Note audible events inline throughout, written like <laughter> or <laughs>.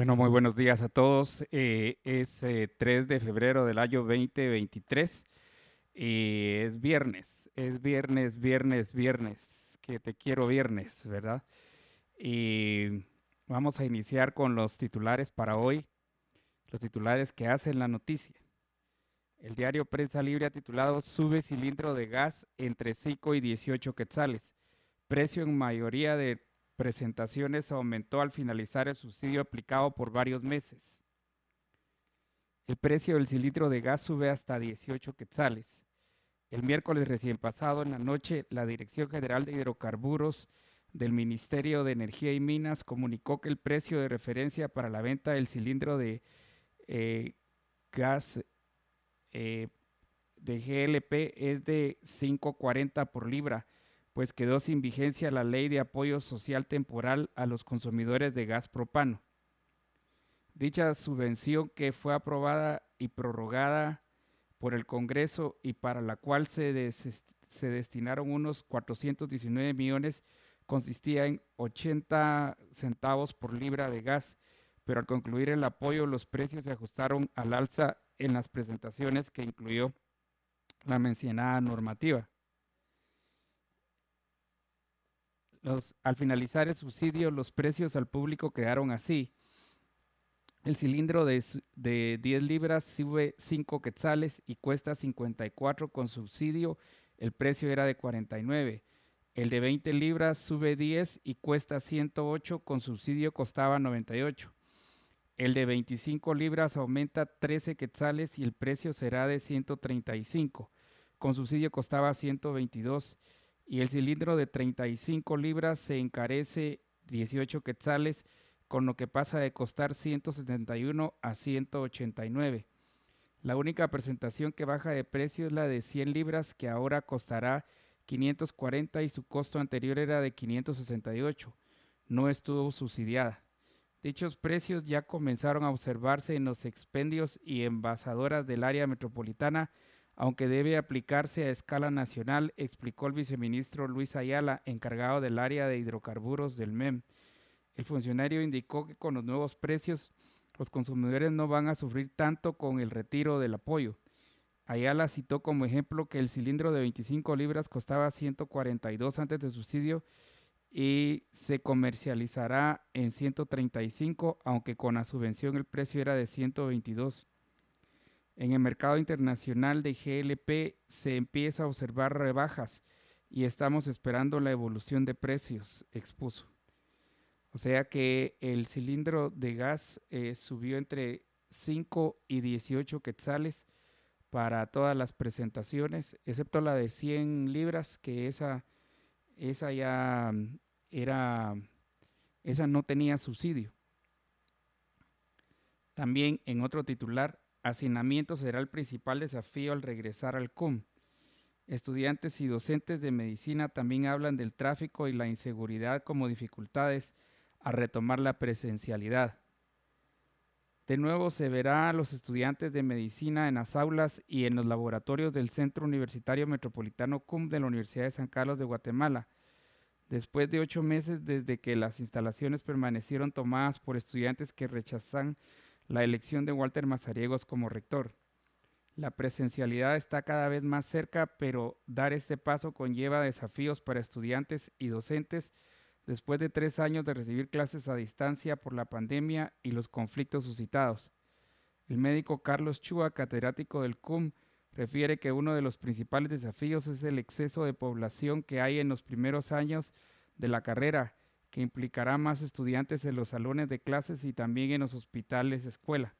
Bueno, muy buenos días a todos. Eh, es 3 eh, de febrero del año 2023 y es viernes, es viernes, viernes, viernes, que te quiero viernes, ¿verdad? Y vamos a iniciar con los titulares para hoy, los titulares que hacen la noticia. El diario Prensa Libre ha titulado Sube cilindro de gas entre 5 y 18 quetzales. Precio en mayoría de presentaciones aumentó al finalizar el subsidio aplicado por varios meses. El precio del cilindro de gas sube hasta 18 quetzales. El miércoles recién pasado en la noche, la Dirección General de Hidrocarburos del Ministerio de Energía y Minas comunicó que el precio de referencia para la venta del cilindro de eh, gas eh, de GLP es de 5.40 por libra pues quedó sin vigencia la ley de apoyo social temporal a los consumidores de gas propano. Dicha subvención que fue aprobada y prorrogada por el Congreso y para la cual se, se destinaron unos 419 millones consistía en 80 centavos por libra de gas, pero al concluir el apoyo los precios se ajustaron al alza en las presentaciones que incluyó la mencionada normativa. Al finalizar el subsidio, los precios al público quedaron así. El cilindro de, de 10 libras sube 5 quetzales y cuesta 54 con subsidio. El precio era de 49. El de 20 libras sube 10 y cuesta 108 con subsidio costaba 98. El de 25 libras aumenta 13 quetzales y el precio será de 135. Con subsidio costaba 122 y el cilindro de 35 libras se encarece 18 quetzales, con lo que pasa de costar 171 a 189. La única presentación que baja de precio es la de 100 libras, que ahora costará 540 y su costo anterior era de 568. No estuvo subsidiada. Dichos precios ya comenzaron a observarse en los expendios y envasadoras del área metropolitana aunque debe aplicarse a escala nacional, explicó el viceministro Luis Ayala, encargado del área de hidrocarburos del MEM. El funcionario indicó que con los nuevos precios, los consumidores no van a sufrir tanto con el retiro del apoyo. Ayala citó como ejemplo que el cilindro de 25 libras costaba 142 antes de subsidio y se comercializará en 135, aunque con la subvención el precio era de 122. En el mercado internacional de GLP se empieza a observar rebajas y estamos esperando la evolución de precios, expuso. O sea que el cilindro de gas eh, subió entre 5 y 18 quetzales para todas las presentaciones, excepto la de 100 libras, que esa, esa ya era, esa no tenía subsidio. También en otro titular, Hacinamiento será el principal desafío al regresar al CUM. Estudiantes y docentes de medicina también hablan del tráfico y la inseguridad como dificultades a retomar la presencialidad. De nuevo se verá a los estudiantes de medicina en las aulas y en los laboratorios del Centro Universitario Metropolitano CUM de la Universidad de San Carlos de Guatemala, después de ocho meses desde que las instalaciones permanecieron tomadas por estudiantes que rechazan la elección de Walter Mazariegos como rector. La presencialidad está cada vez más cerca, pero dar este paso conlleva desafíos para estudiantes y docentes después de tres años de recibir clases a distancia por la pandemia y los conflictos suscitados. El médico Carlos Chua, catedrático del CUM, refiere que uno de los principales desafíos es el exceso de población que hay en los primeros años de la carrera que implicará más estudiantes en los salones de clases y también en los hospitales escuela.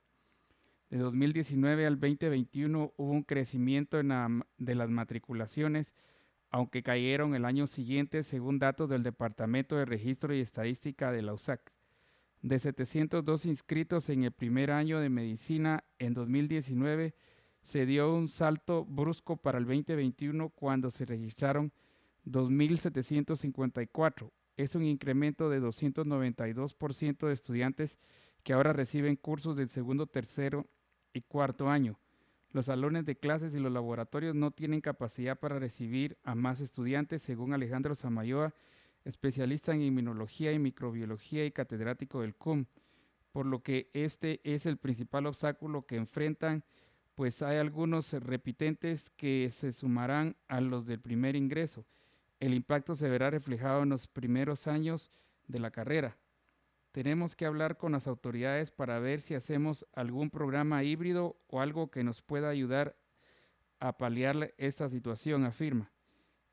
De 2019 al 2021 hubo un crecimiento de las matriculaciones, aunque cayeron el año siguiente según datos del Departamento de Registro y Estadística de la USAC. De 702 inscritos en el primer año de medicina en 2019, se dio un salto brusco para el 2021 cuando se registraron 2.754. Es un incremento de 292% de estudiantes que ahora reciben cursos del segundo, tercero y cuarto año. Los salones de clases y los laboratorios no tienen capacidad para recibir a más estudiantes, según Alejandro Samayoa, especialista en inmunología y microbiología y catedrático del CUM, por lo que este es el principal obstáculo que enfrentan, pues hay algunos repitentes que se sumarán a los del primer ingreso. El impacto se verá reflejado en los primeros años de la carrera. Tenemos que hablar con las autoridades para ver si hacemos algún programa híbrido o algo que nos pueda ayudar a paliar esta situación, afirma.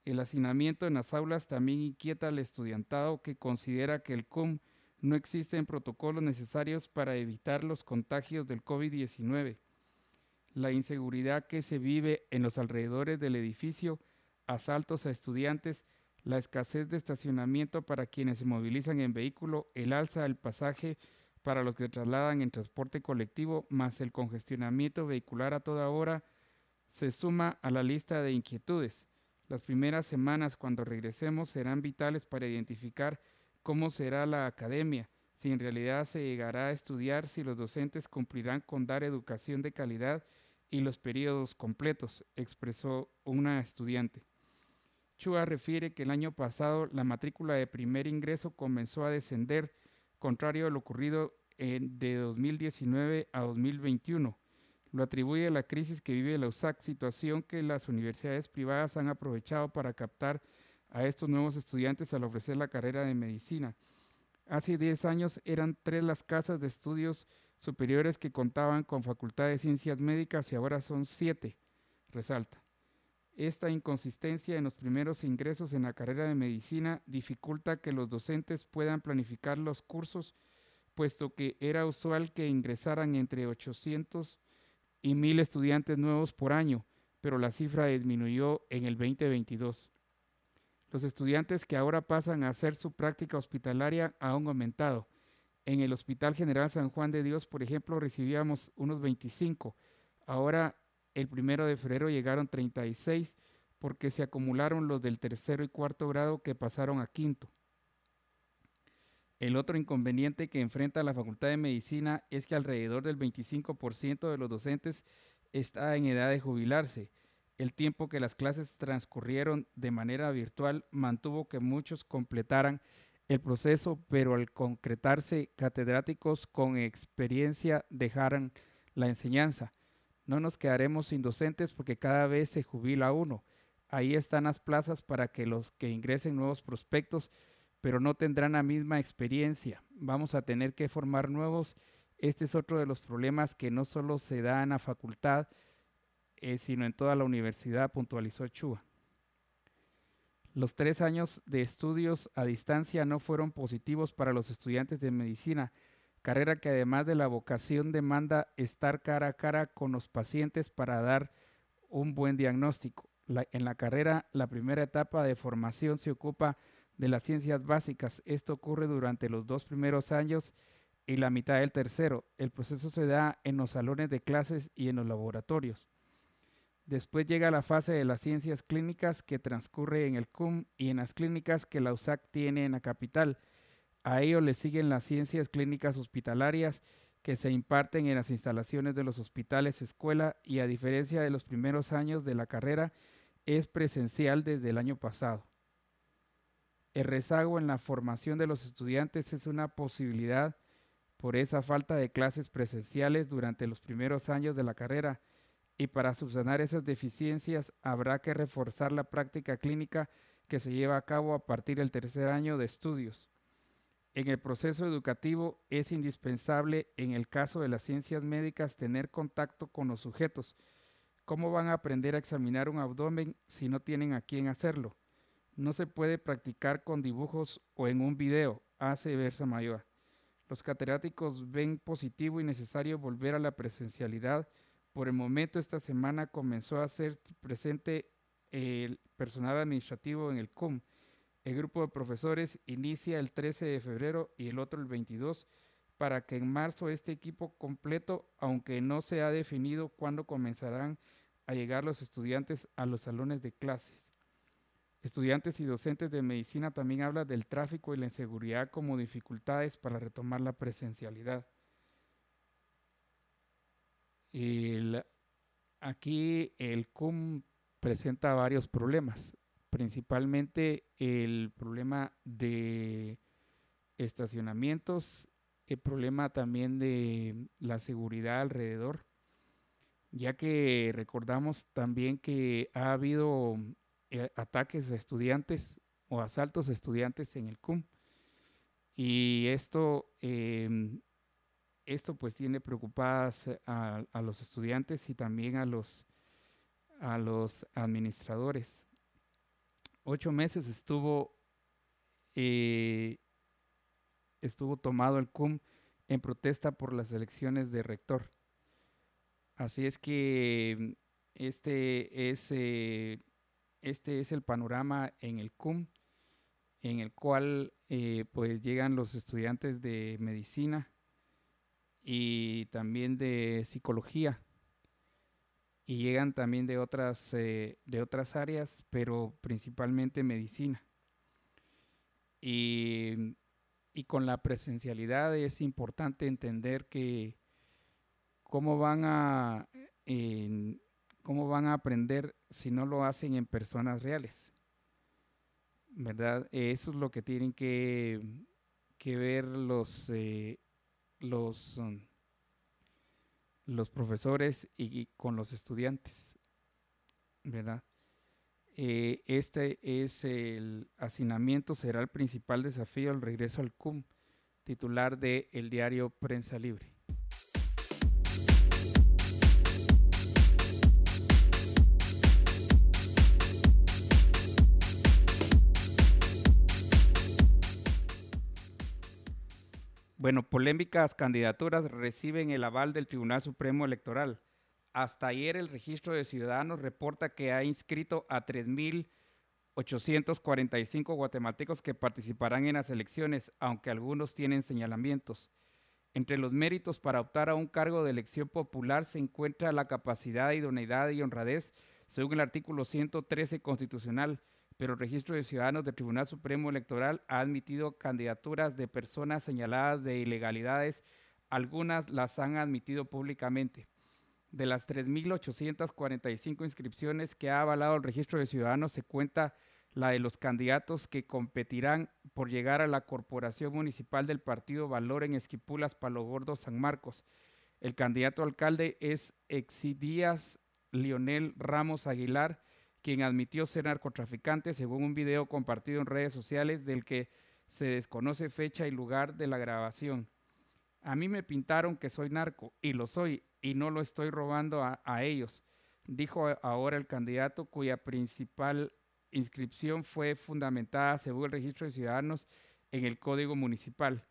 El hacinamiento en las aulas también inquieta al estudiantado que considera que el CUM no existen protocolos necesarios para evitar los contagios del COVID-19. La inseguridad que se vive en los alrededores del edificio, asaltos a estudiantes, la escasez de estacionamiento para quienes se movilizan en vehículo, el alza del pasaje para los que trasladan en transporte colectivo, más el congestionamiento vehicular a toda hora, se suma a la lista de inquietudes. Las primeras semanas cuando regresemos serán vitales para identificar cómo será la academia, si en realidad se llegará a estudiar, si los docentes cumplirán con dar educación de calidad y los periodos completos, expresó una estudiante. Chua refiere que el año pasado la matrícula de primer ingreso comenzó a descender, contrario a lo ocurrido en, de 2019 a 2021 lo atribuye a la crisis que vive la USAC, situación que las universidades privadas han aprovechado para captar a estos nuevos estudiantes al ofrecer la carrera de medicina. Hace 10 años eran tres las casas de estudios superiores que contaban con facultad de ciencias médicas y ahora son siete, resalta. Esta inconsistencia en los primeros ingresos en la carrera de medicina dificulta que los docentes puedan planificar los cursos, puesto que era usual que ingresaran entre 800 y mil estudiantes nuevos por año, pero la cifra disminuyó en el 2022. Los estudiantes que ahora pasan a hacer su práctica hospitalaria han aumentado. En el Hospital General San Juan de Dios, por ejemplo, recibíamos unos 25. Ahora, el primero de febrero llegaron 36 porque se acumularon los del tercero y cuarto grado que pasaron a quinto. El otro inconveniente que enfrenta la Facultad de Medicina es que alrededor del 25% de los docentes está en edad de jubilarse. El tiempo que las clases transcurrieron de manera virtual mantuvo que muchos completaran el proceso, pero al concretarse catedráticos con experiencia dejaran la enseñanza. No nos quedaremos sin docentes porque cada vez se jubila uno. Ahí están las plazas para que los que ingresen nuevos prospectos pero no tendrán la misma experiencia. Vamos a tener que formar nuevos. Este es otro de los problemas que no solo se da en la facultad, eh, sino en toda la universidad, puntualizó Chua. Los tres años de estudios a distancia no fueron positivos para los estudiantes de medicina, carrera que además de la vocación demanda estar cara a cara con los pacientes para dar un buen diagnóstico. en la carrera, la primera etapa de formación se ocupa de las ciencias básicas. Esto ocurre durante los dos primeros años y la mitad del tercero. El proceso se da en los salones de clases y en los laboratorios. Después llega la fase de las ciencias clínicas que transcurre en el CUM y en las clínicas que la USAC tiene en la capital. A ello le siguen las ciencias clínicas hospitalarias que se imparten en las instalaciones de los hospitales escuela y a diferencia de los primeros años de la carrera es presencial desde el año pasado. El rezago en la formación de los estudiantes es una posibilidad por esa falta de clases presenciales durante los primeros años de la carrera y para subsanar esas deficiencias habrá que reforzar la práctica clínica que se lleva a cabo a partir del tercer año de estudios. En el proceso educativo es indispensable, en el caso de las ciencias médicas, tener contacto con los sujetos. ¿Cómo van a aprender a examinar un abdomen si no tienen a quién hacerlo? no se puede practicar con dibujos o en un video, hace Versa Mayor. Los catedráticos ven positivo y necesario volver a la presencialidad. Por el momento, esta semana comenzó a ser presente el personal administrativo en el CUM. El grupo de profesores inicia el 13 de febrero y el otro el 22. para que en marzo este equipo completo, aunque no se ha definido cuándo comenzarán a llegar los estudiantes a los salones de clases. Estudiantes y docentes de medicina también hablan del tráfico y la inseguridad como dificultades para retomar la presencialidad. aquí el CUM presenta varios problemas, principalmente el problema de estacionamientos, el problema también de la seguridad alrededor, ya que recordamos también que ha habido eh, ataques a estudiantes o asaltos a estudiantes en el CUM. Y esto, em, esto pues tiene preocupadas a, los estudiantes y también a los, a los administradores. Ocho meses estuvo, eh, estuvo tomado el CUM en protesta por las elecciones de rector. Así es que este es eh, este es el panorama en el CUM, en el cual eh, pues llegan los estudiantes de medicina y también de psicología y llegan también de otras, eh, de otras áreas, pero principalmente medicina. Y, y, con la presencialidad es importante entender que cómo van a, ¿Cómo van a aprender si no lo hacen en personas reales? ¿Verdad? Eso es lo que tienen que, ver los, eh, los, um, los profesores y, con los estudiantes. ¿Verdad? Eh, este es el hacinamiento, será el principal desafío al regreso al CUM, titular de el diario Prensa Libre. Bueno, polémicas candidaturas reciben el aval del Tribunal Supremo Electoral. Hasta ayer el registro de ciudadanos reporta que ha inscrito a 3.845 guatemaltecos que participarán en las elecciones, aunque algunos tienen señalamientos. Entre los méritos para optar a un cargo de elección popular se encuentra la capacidad, idoneidad y honradez, según el artículo 113 constitucional pero el registro de ciudadanos del Tribunal Supremo Electoral ha admitido candidaturas de personas señaladas de ilegalidades, algunas las han admitido públicamente. De las 3.845 inscripciones que ha avalado el registro de ciudadanos se cuenta la de los candidatos que competirán por llegar a la corporación municipal del partido Valor en Esquipulas, Palo Gordo, San Marcos. El candidato alcalde es Exidías Lionel Ramos Aguilar, quien admitió ser narcotraficante según un video compartido en redes sociales del que se desconoce fecha y lugar de la grabación. A mí me pintaron que soy narco y lo soy y no lo estoy robando a, ellos, dijo ahora el candidato cuya principal inscripción fue fundamentada según el registro de ciudadanos en el Código Municipal.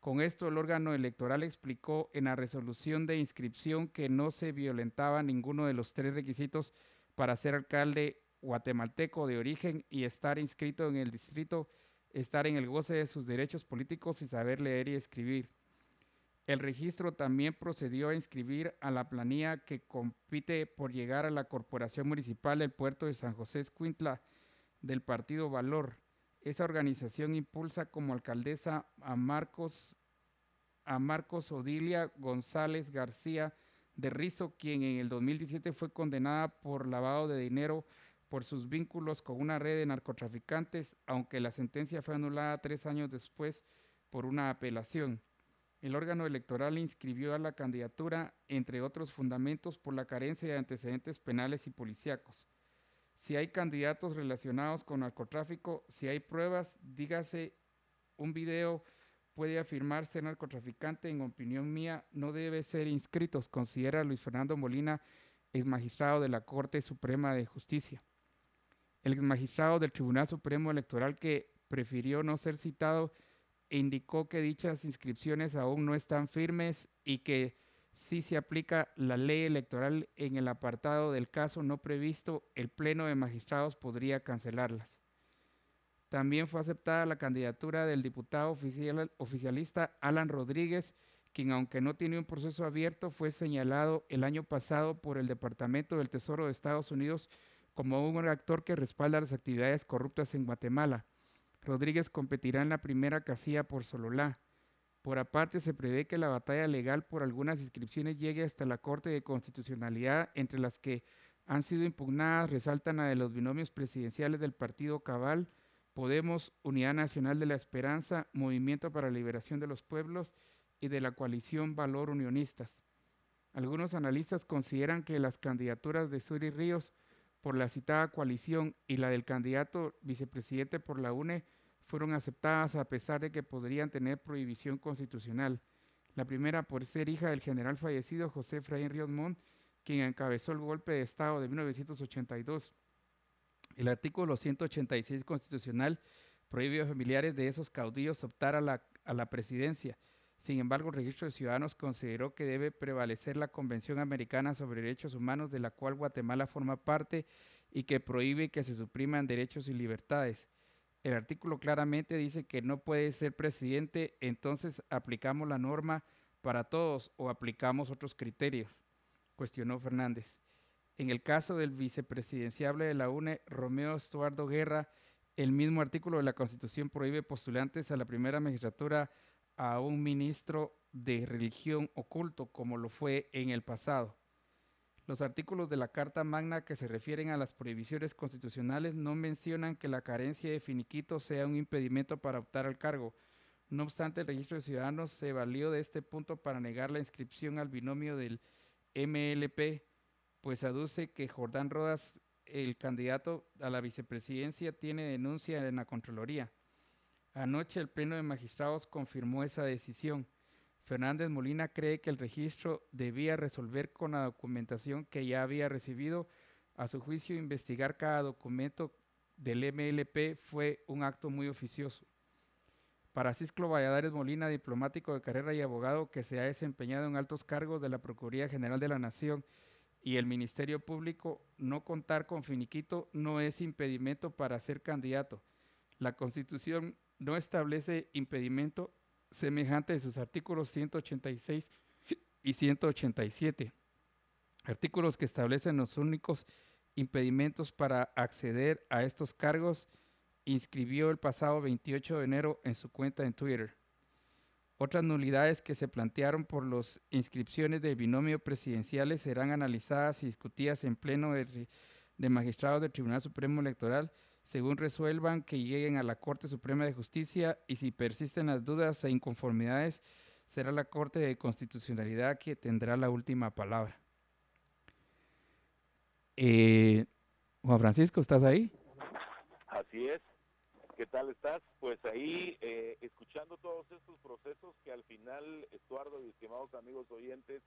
Con esto, el órgano electoral explicó en la resolución de inscripción que no se violentaba ninguno de los tres requisitos para ser alcalde guatemalteco de origen y estar inscrito en el distrito, estar en el goce de sus derechos políticos y saber leer y escribir. El registro también procedió a inscribir a la planilla que compite por llegar a la Corporación Municipal del Puerto de San José Escuintla del Partido Valor. Esa organización impulsa como alcaldesa a Marcos, a Marcos Odilia González García de Rizo, quien en el 2017 fue condenada por lavado de dinero por sus vínculos con una red de narcotraficantes, aunque la sentencia fue anulada tres años después por una apelación. El órgano electoral inscribió a la candidatura, entre otros fundamentos, por la carencia de antecedentes penales y policíacos. Si hay candidatos relacionados con narcotráfico, si hay pruebas, dígase, un video puede afirmar ser narcotraficante, en opinión mía, no debe ser inscritos, considera Luis Fernando Molina, ex magistrado de la Corte Suprema de Justicia el magistrado del Tribunal Supremo Electoral que prefirió no ser citado indicó que dichas inscripciones aún no están firmes y que si se aplica la ley electoral en el apartado del caso no previsto, el Pleno de Magistrados podría cancelarlas. También fue aceptada la candidatura del diputado oficialista Alan Rodríguez, quien aunque no tiene un proceso abierto, fue señalado el año pasado por el Departamento del Tesoro de Estados Unidos como un actor que respalda las actividades corruptas en Guatemala. Rodríguez competirá en la primera casilla por Sololá. Por aparte, se prevé que la batalla legal por algunas inscripciones llegue hasta la Corte de Constitucionalidad, entre las que han sido impugnadas resaltan a de los binomios presidenciales del Partido Cabal, Podemos, Unidad Nacional de la Esperanza, Movimiento para la Liberación de los Pueblos y de la coalición Valor Unionistas. Algunos analistas consideran que las candidaturas de Suri Ríos por la citada coalición y la del candidato vicepresidente por la UNE fueron aceptadas a pesar de que podrían tener prohibición constitucional. La primera por ser hija del general fallecido José Efraín Ríos Montt, quien encabezó el golpe de Estado de 1982. El artículo 186 constitucional prohíbe a familiares de esos caudillos optar a la, a la presidencia. Sin embargo, el registro de ciudadanos consideró que debe prevalecer la Convención Americana sobre Derechos Humanos, de la cual Guatemala forma parte y que prohíbe que se supriman derechos y libertades. El artículo claramente dice que no puede ser presidente, entonces aplicamos la norma para todos o aplicamos otros criterios, cuestionó Fernández. En el caso del vicepresidenciable de la UNE, Romeo Estuardo Guerra, el mismo artículo de la Constitución prohíbe postulantes a la primera magistratura a un ministro de religión oculto, como lo fue en el pasado. Los artículos de la Carta Magna que se refieren a las prohibiciones constitucionales no mencionan que la carencia de finiquito sea un impedimento para optar al cargo. No obstante, el registro de ciudadanos se valió de este punto para negar la inscripción al binomio del MLP, pues aduce que Jordán Rodas, el candidato a la vicepresidencia, tiene denuncia en la Contraloría. Anoche el Pleno de Magistrados confirmó esa decisión. Fernández Molina cree que el registro debía resolver con la documentación que ya había recibido. A su juicio, investigar cada documento del MLP fue un acto muy oficioso. Para Cisclo Valladares Molina, diplomático de carrera y abogado que se ha desempeñado en altos cargos de la Procuraduría General de la Nación y el Ministerio Público, no contar con finiquito no es impedimento para ser candidato. La Constitución no establece impedimento semejante de sus artículos 186 y 187, artículos que establecen los únicos impedimentos para acceder a estos cargos, inscribió el pasado 28 de enero en su cuenta en Twitter. Otras nulidades que se plantearon por las inscripciones del binomio presidenciales serán analizadas y discutidas en pleno de, magistrados del Tribunal Supremo Electoral según resuelvan que lleguen a la Corte Suprema de Justicia y si persisten las dudas e inconformidades, será la Corte de Constitucionalidad que tendrá la última palabra. Eh, Juan Francisco, ¿estás ahí? Así es. ¿Qué tal estás? Pues ahí eh, escuchando todos estos procesos que al final, Estuardo y estimados amigos oyentes,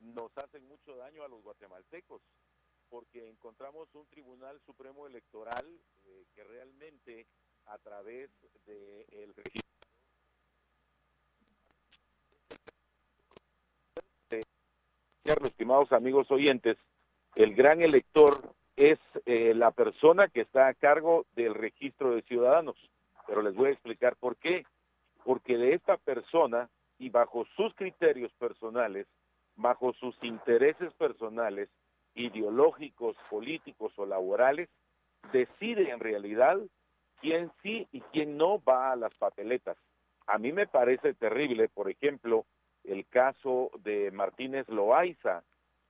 nos hacen mucho daño a los guatemaltecos porque encontramos un Tribunal Supremo Electoral eh, que realmente a través del de registro estimados amigos oyentes, el gran elector es eh, la persona que está a cargo del registro de ciudadanos. Pero les voy a explicar por qué. Porque de esta persona y bajo sus criterios personales, bajo sus intereses personales, ideológicos, políticos o laborales, decide en realidad quién sí y quién no va a las papeletas. A mí me parece terrible, por ejemplo, el caso de Martínez Loaiza,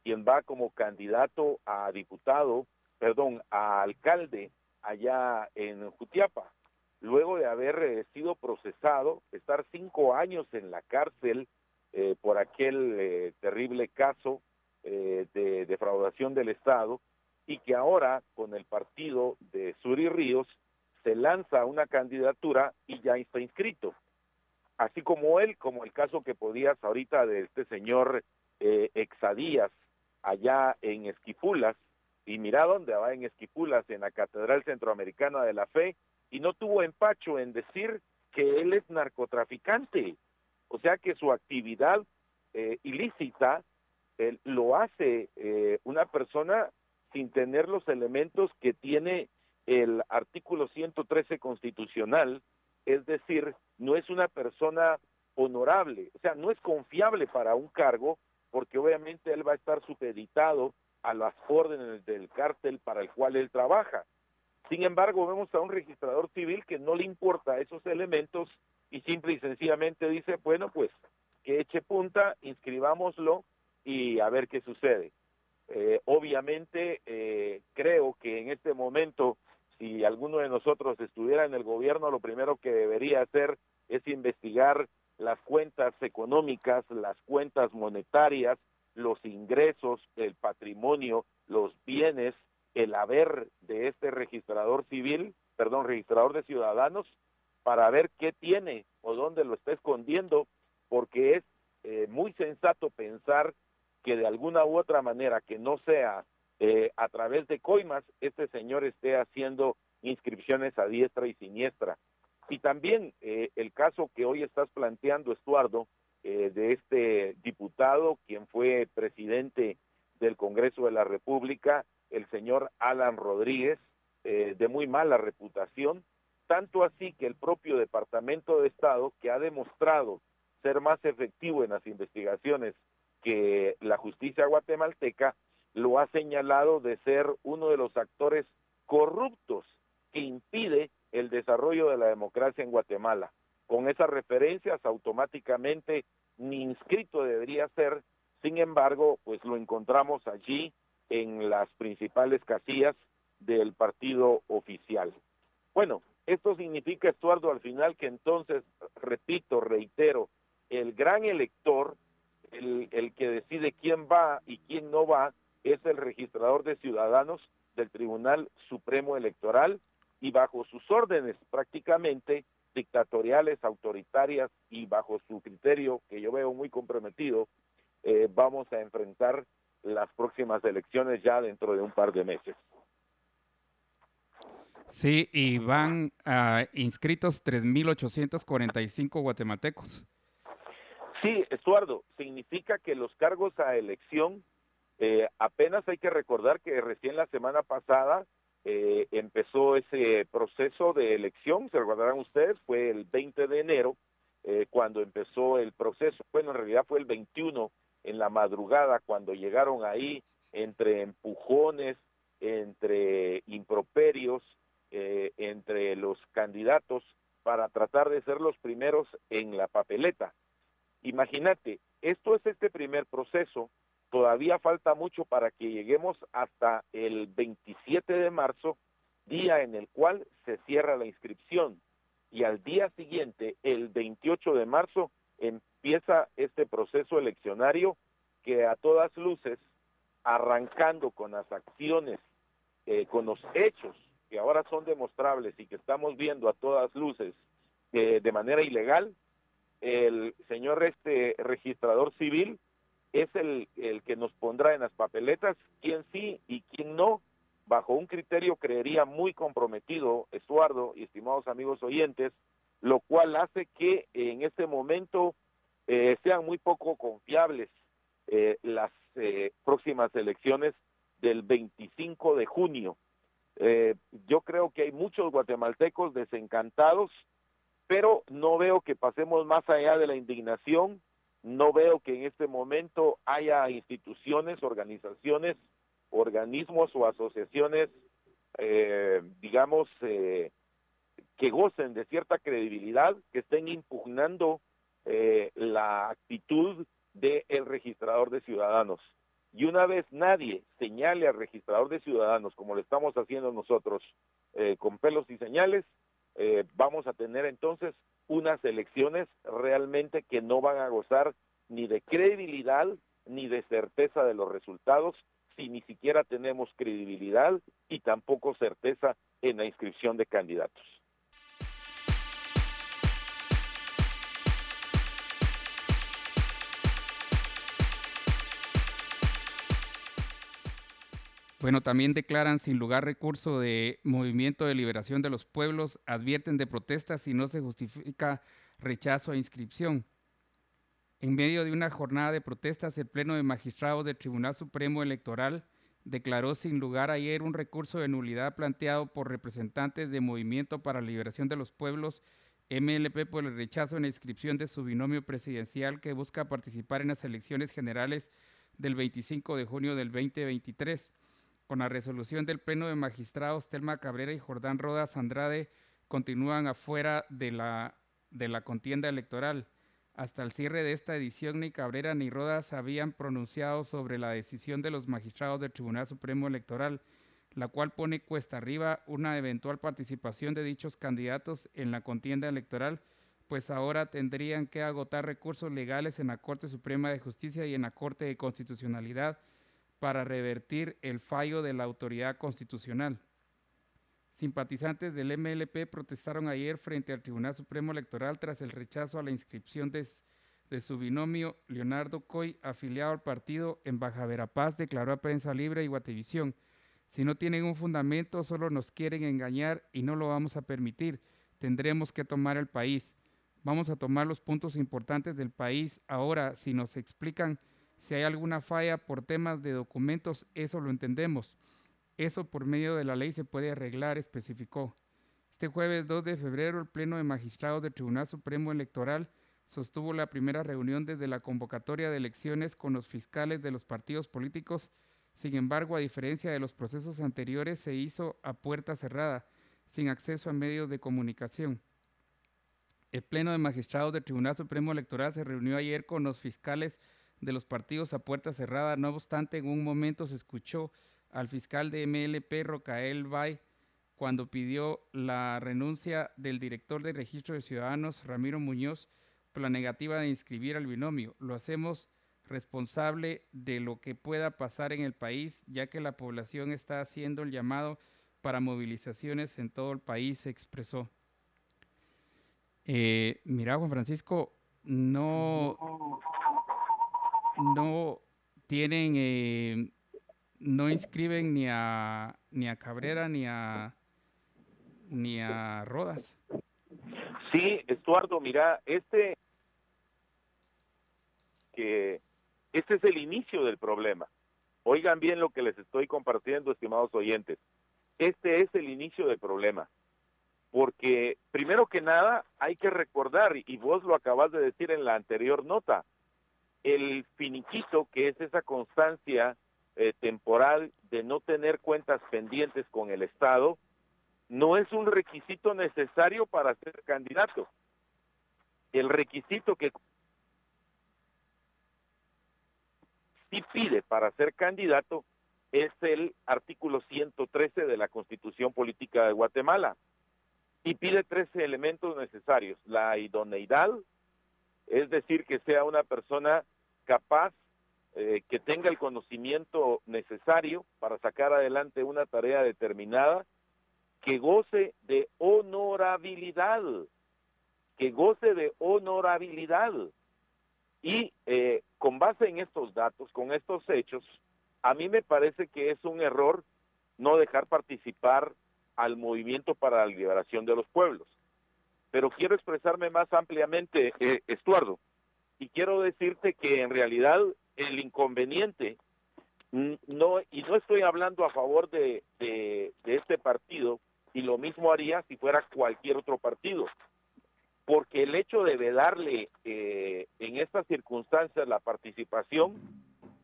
quien va como candidato a diputado, perdón, a alcalde allá en Jutiapa, luego de haber eh, sido procesado, estar cinco años en la cárcel eh, por aquel eh, terrible caso eh, de defraudación del Estado y que ahora con el partido de Suri Ríos se lanza una candidatura y ya está inscrito. Así como él, como el caso que podías ahorita de este señor eh, Exadías allá en Esquipulas, y mira dónde va en Esquipulas, en la Catedral Centroamericana de la Fe, y no tuvo empacho en decir que él es narcotraficante, o sea que su actividad eh, ilícita lo hace eh, una persona sin tener los elementos que tiene el artículo 113 constitucional, es decir, no es una persona honorable, o sea, no es confiable para un cargo porque obviamente él va a estar supeditado a las órdenes del cártel para el cual él trabaja. Sin embargo, vemos a un registrador civil que no le importa esos elementos y simple y sencillamente dice, bueno, pues que eche punta, inscribámoslo y a ver qué sucede. Eh, obviamente, eh, creo que en este momento, si alguno de nosotros estuviera en el gobierno, lo primero que debería hacer es investigar las cuentas económicas, las cuentas monetarias, los ingresos, el patrimonio, los bienes, el haber de este registrador civil, perdón, registrador de ciudadanos, para ver qué tiene o dónde lo está escondiendo, porque es eh, muy sensato pensar que de alguna u otra manera, que no sea eh, a través de coimas, este señor esté haciendo inscripciones a diestra y siniestra. Y también eh, el caso que hoy estás planteando, Estuardo, eh, de este diputado, quien fue presidente del Congreso de la República, el señor Alan Rodríguez, eh, de muy mala reputación, tanto así que el propio Departamento de Estado, que ha demostrado ser más efectivo en las investigaciones que la justicia guatemalteca, lo ha señalado de ser uno de los actores corruptos que impide el desarrollo de la democracia en Guatemala. Con esas referencias automáticamente ni inscrito debería ser, sin embargo, pues lo encontramos allí en las principales casillas del partido oficial. Bueno, esto significa, Estuardo, al final que entonces, repito, reitero, el gran elector, el, el que decide quién va y quién no va, es el registrador de ciudadanos del Tribunal Supremo Electoral y bajo sus órdenes prácticamente dictatoriales, autoritarias y bajo su criterio, que yo veo muy comprometido, eh, vamos a enfrentar las próximas elecciones ya dentro de un par de meses. Sí, y van uh, inscritos 3.845 guatemaltecos. Sí, Estuardo, significa que los cargos a elección, eh, apenas hay que recordar que recién la semana pasada eh, empezó ese proceso de elección, se recordarán ustedes, fue el 20 de enero eh, cuando empezó el proceso, bueno, en realidad fue el 21 en la madrugada cuando llegaron ahí entre empujones, entre improperios, eh, entre los candidatos para tratar de ser los primeros en la papeleta. Imagínate, esto es este primer proceso, Todavía falta mucho para que lleguemos hasta el 27 de marzo, día en el cual se cierra la inscripción. Y al día siguiente, el 28 de marzo, empieza este proceso eleccionario que a todas luces, arrancando con las acciones, eh, con los hechos que ahora son demostrables y que estamos viendo a todas luces eh, de manera ilegal, el señor este registrador civil es el, el que nos pondrá en las papeletas quién sí y quién no, bajo un criterio creería muy comprometido, Estuardo y estimados amigos oyentes, lo cual hace que en este momento eh, sean muy poco confiables eh, las eh, próximas elecciones del 25 de junio. yo creo que hay muchos guatemaltecos desencantados, pero no veo que pasemos más allá de la indignación no veo que en este momento haya instituciones, organizaciones, organismos o asociaciones, eh, digamos, eh, que gocen de cierta credibilidad, que estén impugnando eh, la actitud del registrador de ciudadanos. Y una vez nadie señale al registrador de ciudadanos, como lo estamos haciendo nosotros, con pelos y señales, vamos a tener entonces unas elecciones realmente que no van a gozar ni de credibilidad ni de certeza de los resultados si ni siquiera tenemos credibilidad y tampoco certeza en la inscripción de candidatos. Bueno, también declaran sin lugar recurso de Movimiento de Liberación de los Pueblos, advierten de protestas si no se justifica rechazo a inscripción. En medio de una jornada de protestas, el Pleno de Magistrados del Tribunal Supremo Electoral declaró sin lugar ayer un recurso de nulidad planteado por representantes de Movimiento para la Liberación de los Pueblos MLP por el rechazo en la inscripción de su binomio presidencial que busca participar en las elecciones generales del 25 de junio del 2023. Con la resolución del Pleno de Magistrados, Telma Cabrera y Jordán Rodas Andrade continúan afuera de la, de la contienda electoral. Hasta el cierre de esta edición, ni Cabrera ni Rodas habían pronunciado sobre la decisión de los magistrados del Tribunal Supremo Electoral, la cual pone cuesta arriba una eventual participación de dichos candidatos en la contienda electoral, pues ahora tendrían que agotar recursos legales en la Corte Suprema de Justicia y en la Corte de Constitucionalidad para revertir el fallo de la autoridad constitucional. Simpatizantes del MLP protestaron ayer frente al Tribunal Supremo Electoral tras el rechazo a la inscripción de, su binomio Leonardo Coy, afiliado al partido en Baja Verapaz, declaró a Prensa Libre y Guatevisión. Si no tienen un fundamento, solo nos quieren engañar y no lo vamos a permitir. Tendremos que tomar el país. Vamos a tomar los puntos importantes del país. Ahora, si nos explican si hay alguna falla por temas de documentos, eso lo entendemos. Eso por medio de la ley se puede arreglar, especificó. Este jueves 2 de febrero, el Pleno de Magistrados del Tribunal Supremo Electoral sostuvo la primera reunión desde la convocatoria de elecciones con los fiscales de los partidos políticos. Sin embargo, a diferencia de los procesos anteriores, se hizo a puerta cerrada, sin acceso a medios de comunicación. El Pleno de Magistrados del Tribunal Supremo Electoral se reunió ayer con los fiscales de los partidos a puerta cerrada. No obstante, en un momento se escuchó al fiscal de MLP, Rocael Bay, cuando pidió la renuncia del director de registro de ciudadanos, Ramiro Muñoz, por la negativa de inscribir al binomio. Lo hacemos responsable de lo que pueda pasar en el país, ya que la población está haciendo el llamado para movilizaciones en todo el país, se expresó. Eh, mira, Juan Francisco, no, no tienen eh, no inscriben ni a ni a Cabrera ni a ni a Rodas. Sí, Estuardo, mira, este que este es el inicio del problema. Oigan bien lo que les estoy compartiendo, estimados oyentes. Este es el inicio del problema. Porque primero que nada hay que recordar, y vos lo acabas de decir en la anterior nota, el finiquito, que es esa constancia eh, temporal de no tener cuentas pendientes con el Estado no es un requisito necesario para ser candidato. El requisito que sí pide para ser candidato es el artículo 113 de la Constitución Política de Guatemala y pide tres elementos necesarios. La idoneidad, es decir, que sea una persona capaz eh, que tenga el conocimiento necesario para sacar adelante una tarea determinada, que goce de honorabilidad, que goce de honorabilidad. Y eh, con base en estos datos, con estos hechos, a mí me parece que es un error no dejar participar al movimiento para la liberación de los pueblos. Pero quiero expresarme más ampliamente, eh, Estuardo, y quiero decirte que en realidad el inconveniente no y no estoy hablando a favor de, de, este partido y lo mismo haría si fuera cualquier otro partido porque el hecho de vedarle eh, en estas circunstancias la participación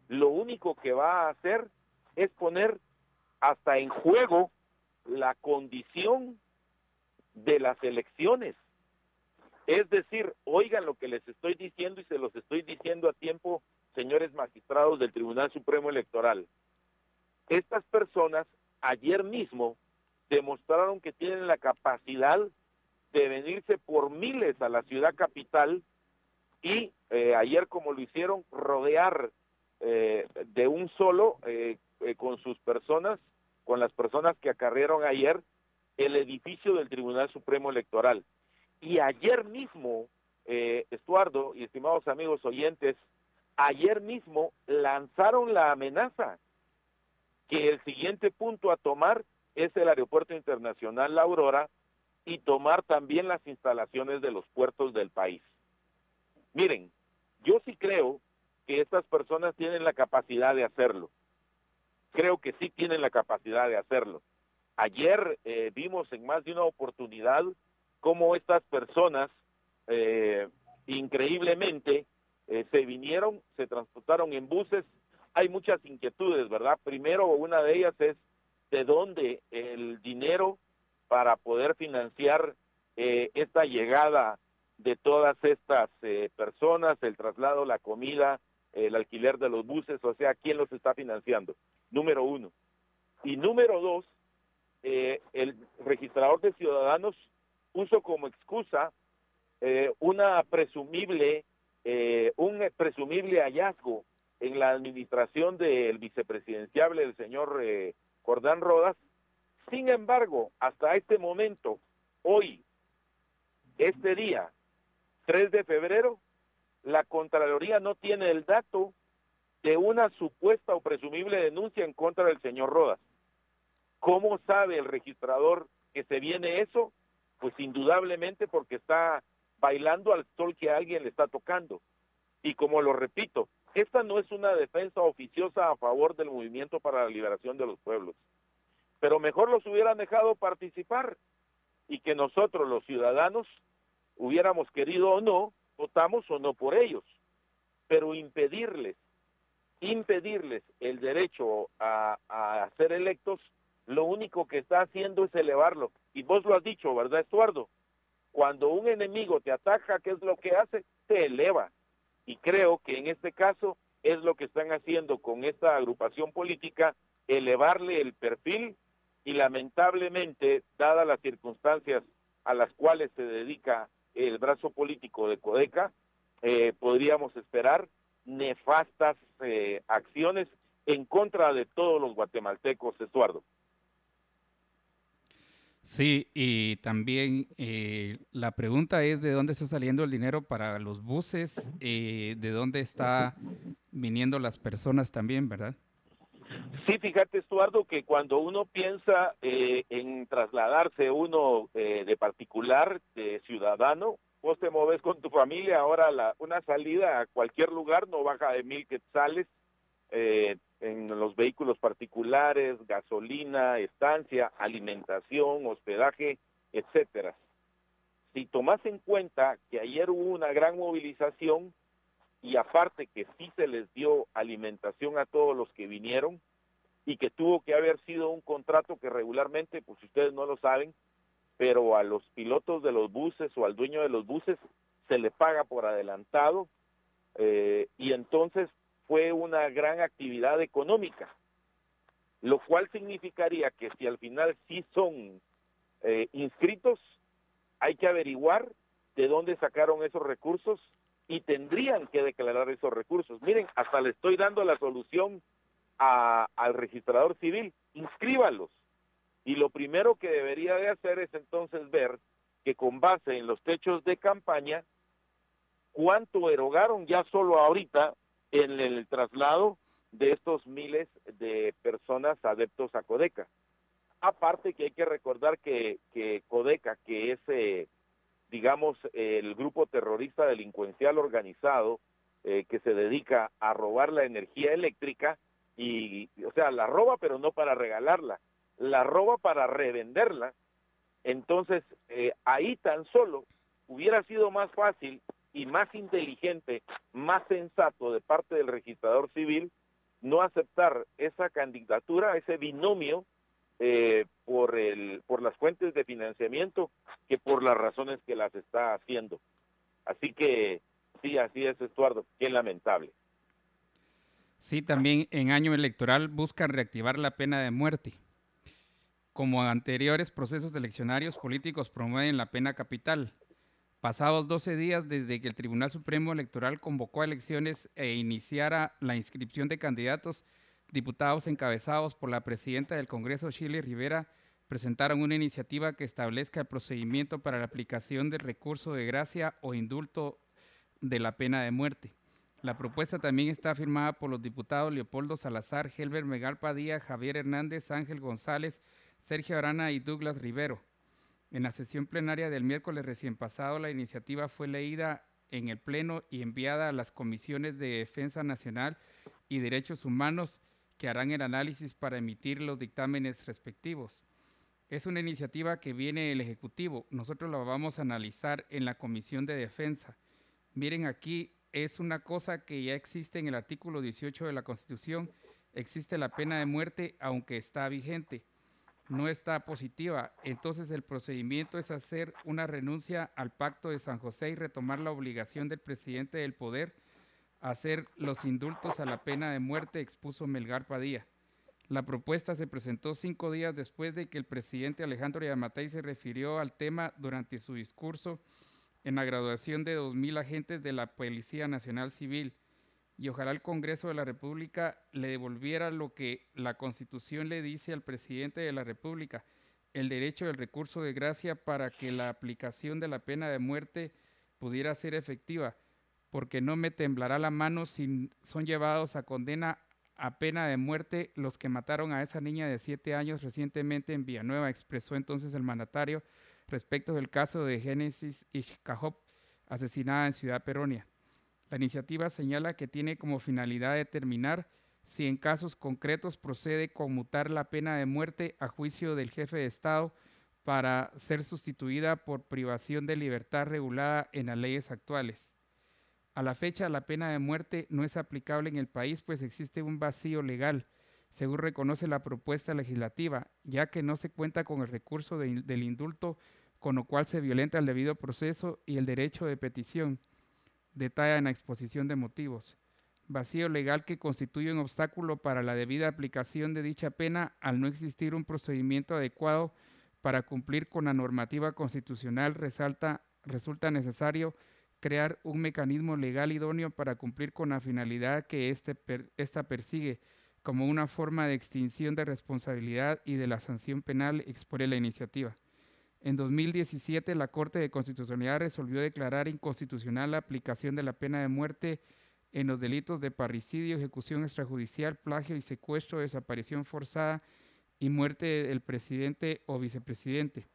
lo único que va a hacer es poner hasta en juego la condición de las elecciones es decir, oigan lo que les estoy diciendo y se los estoy diciendo a tiempo señores magistrados del Tribunal Supremo Electoral. Estas personas ayer mismo demostraron que tienen la capacidad de venirse por miles a la ciudad capital y eh, ayer como lo hicieron rodear eh, de un solo eh, con sus personas, con las personas que acarrearon ayer el edificio del Tribunal Supremo Electoral. Y ayer mismo, Estuardo y estimados amigos oyentes, ayer mismo lanzaron la amenaza que el siguiente punto a tomar es el Aeropuerto Internacional La Aurora y tomar también las instalaciones de los puertos del país. Miren, yo sí creo que estas personas tienen la capacidad de hacerlo. Creo que sí tienen la capacidad de hacerlo. Ayer eh, vimos en más de una oportunidad cómo estas personas eh, increíblemente eh, se vinieron, se transportaron en buses. Hay muchas inquietudes, ¿verdad? Primero, una de ellas es de dónde el dinero para poder financiar eh, esta llegada de todas estas eh, personas, el traslado, la comida, el alquiler de los buses, o sea, ¿quién los está financiando? Número uno. Y número dos, el registrador de ciudadanos puso como excusa eh, una presumible, eh, un presumible hallazgo en la administración del vicepresidenciable, el señor eh, Jordán Rodas. Sin embargo, hasta este momento, hoy, este día, 3 de febrero, la Contraloría no tiene el dato de una supuesta o presumible denuncia en contra del señor Rodas. ¿Cómo sabe el registrador que se viene eso? Pues indudablemente porque está bailando al sol que alguien le está tocando. Y como lo repito, esta no es una defensa oficiosa a favor del movimiento para la liberación de los pueblos. Pero mejor los hubieran dejado participar y que nosotros los ciudadanos hubiéramos querido o no, votamos o no por ellos. Pero impedirles, impedirles el derecho a, a ser electos, lo único que está haciendo es elevarlo. Y vos lo has dicho, ¿verdad, Estuardo? Cuando un enemigo te ataca, ¿qué es lo que hace? Te eleva. Y creo que en este caso es lo que están haciendo con esta agrupación política, elevarle el perfil y lamentablemente, dadas las circunstancias a las cuales se dedica el brazo político de Codeca, eh, podríamos esperar nefastas eh, acciones en contra de todos los guatemaltecos, Eduardo. Sí, y también eh, la pregunta es de dónde está saliendo el dinero para los buses, eh, de dónde está viniendo las personas también, ¿verdad? Sí, fíjate, Estuardo, que cuando uno piensa eh, en trasladarse uno de particular, de ciudadano, vos te moves con tu familia, ahora la, una salida a cualquier lugar no baja de mil quetzales, eh, en los vehículos particulares, gasolina, estancia, alimentación, hospedaje, etcétera. Si tomas en cuenta que ayer hubo una gran movilización y aparte que sí se les dio alimentación a todos los que vinieron y que tuvo que haber sido un contrato que regularmente, pues ustedes no lo saben, pero a los pilotos de los buses o al dueño de los buses se le paga por adelantado eh, y entonces fue una gran actividad económica, lo cual significaría que si al final sí son eh, inscritos, hay que averiguar de dónde sacaron esos recursos y tendrían que declarar esos recursos. Miren, hasta le estoy dando la solución al registrador civil, inscríbalos. Y lo primero que debería de hacer es entonces ver que con base en los techos de campaña, cuánto erogaron ya solo ahorita en el traslado de estos miles de personas adeptos a Codeca. Aparte que hay que recordar que, que Codeca, que es, eh, digamos, el grupo terrorista delincuencial organizado eh, que se dedica a robar la energía eléctrica, y, o sea, la roba pero no para regalarla, la roba para revenderla, entonces eh, ahí tan solo hubiera sido más fácil y más inteligente, más sensato de parte del registrador civil no aceptar esa candidatura, ese binomio eh, por el por las fuentes de financiamiento que por las razones que las está haciendo. Así que sí, así es, Estuardo, qué lamentable. Sí, también en año electoral buscan reactivar la pena de muerte. Como anteriores procesos eleccionarios políticos promueven la pena capital, Pasados 12 días desde que el Tribunal Supremo Electoral convocó a elecciones e iniciara la inscripción de candidatos, diputados encabezados por la presidenta del Congreso, Shirley Rivera, presentaron una iniciativa que establezca el procedimiento para la aplicación del recurso de gracia o indulto de la pena de muerte. La propuesta también está firmada por los diputados Leopoldo Salazar, Helber Megal Padilla, Javier Hernández, Ángel González, Sergio Arana y Douglas Rivero. En la sesión plenaria del miércoles recién pasado, la iniciativa fue leída en el Pleno y enviada a las comisiones de Defensa Nacional y Derechos Humanos que harán el análisis para emitir los dictámenes respectivos. Es una iniciativa que viene del Ejecutivo. Nosotros la vamos a analizar en la Comisión de Defensa. Miren aquí, es una cosa que ya existe en el artículo 18 de la Constitución. Existe la pena de muerte, aunque está vigente. No está positiva. Entonces el procedimiento es hacer una renuncia al pacto de San José y retomar la obligación del presidente del poder hacer los indultos a la pena de muerte, expuso Melgar Padilla. La propuesta se presentó cinco días después de que el presidente Alejandro Yamatei se refirió al tema durante su discurso en la graduación de 2.000 agentes de la Policía Nacional Civil y ojalá el Congreso de la República le devolviera lo que la Constitución le dice al presidente de la República, el derecho del recurso de gracia para que la aplicación de la pena de muerte pudiera ser efectiva, porque no me temblará la mano si son llevados a condena a pena de muerte los que mataron a esa niña de siete años recientemente en Villanueva, expresó entonces el mandatario respecto del caso de Génesis Ishkahop, asesinada en Ciudad Peronia. La iniciativa señala que tiene como finalidad determinar si en casos concretos procede conmutar la pena de muerte a juicio del jefe de Estado para ser sustituida por privación de libertad regulada en las leyes actuales. A la fecha, la pena de muerte no es aplicable en el país, pues existe un vacío legal, según reconoce la propuesta legislativa, ya que no se cuenta con el recurso del indulto con lo cual se violenta el debido proceso y el derecho de petición, detalla en la exposición de motivos. Vacío legal que constituye un obstáculo para la debida aplicación de dicha pena al no existir un procedimiento adecuado para cumplir con la normativa constitucional, resalta, resulta necesario crear un mecanismo legal idóneo para cumplir con la finalidad que este esta persigue, como una forma de extinción de responsabilidad y de la sanción penal, expone la iniciativa. En 2017, la Corte de Constitucionalidad resolvió declarar inconstitucional la aplicación de la pena de muerte en los delitos de parricidio, ejecución extrajudicial, plagio y secuestro, desaparición forzada y muerte del presidente o vicepresidente.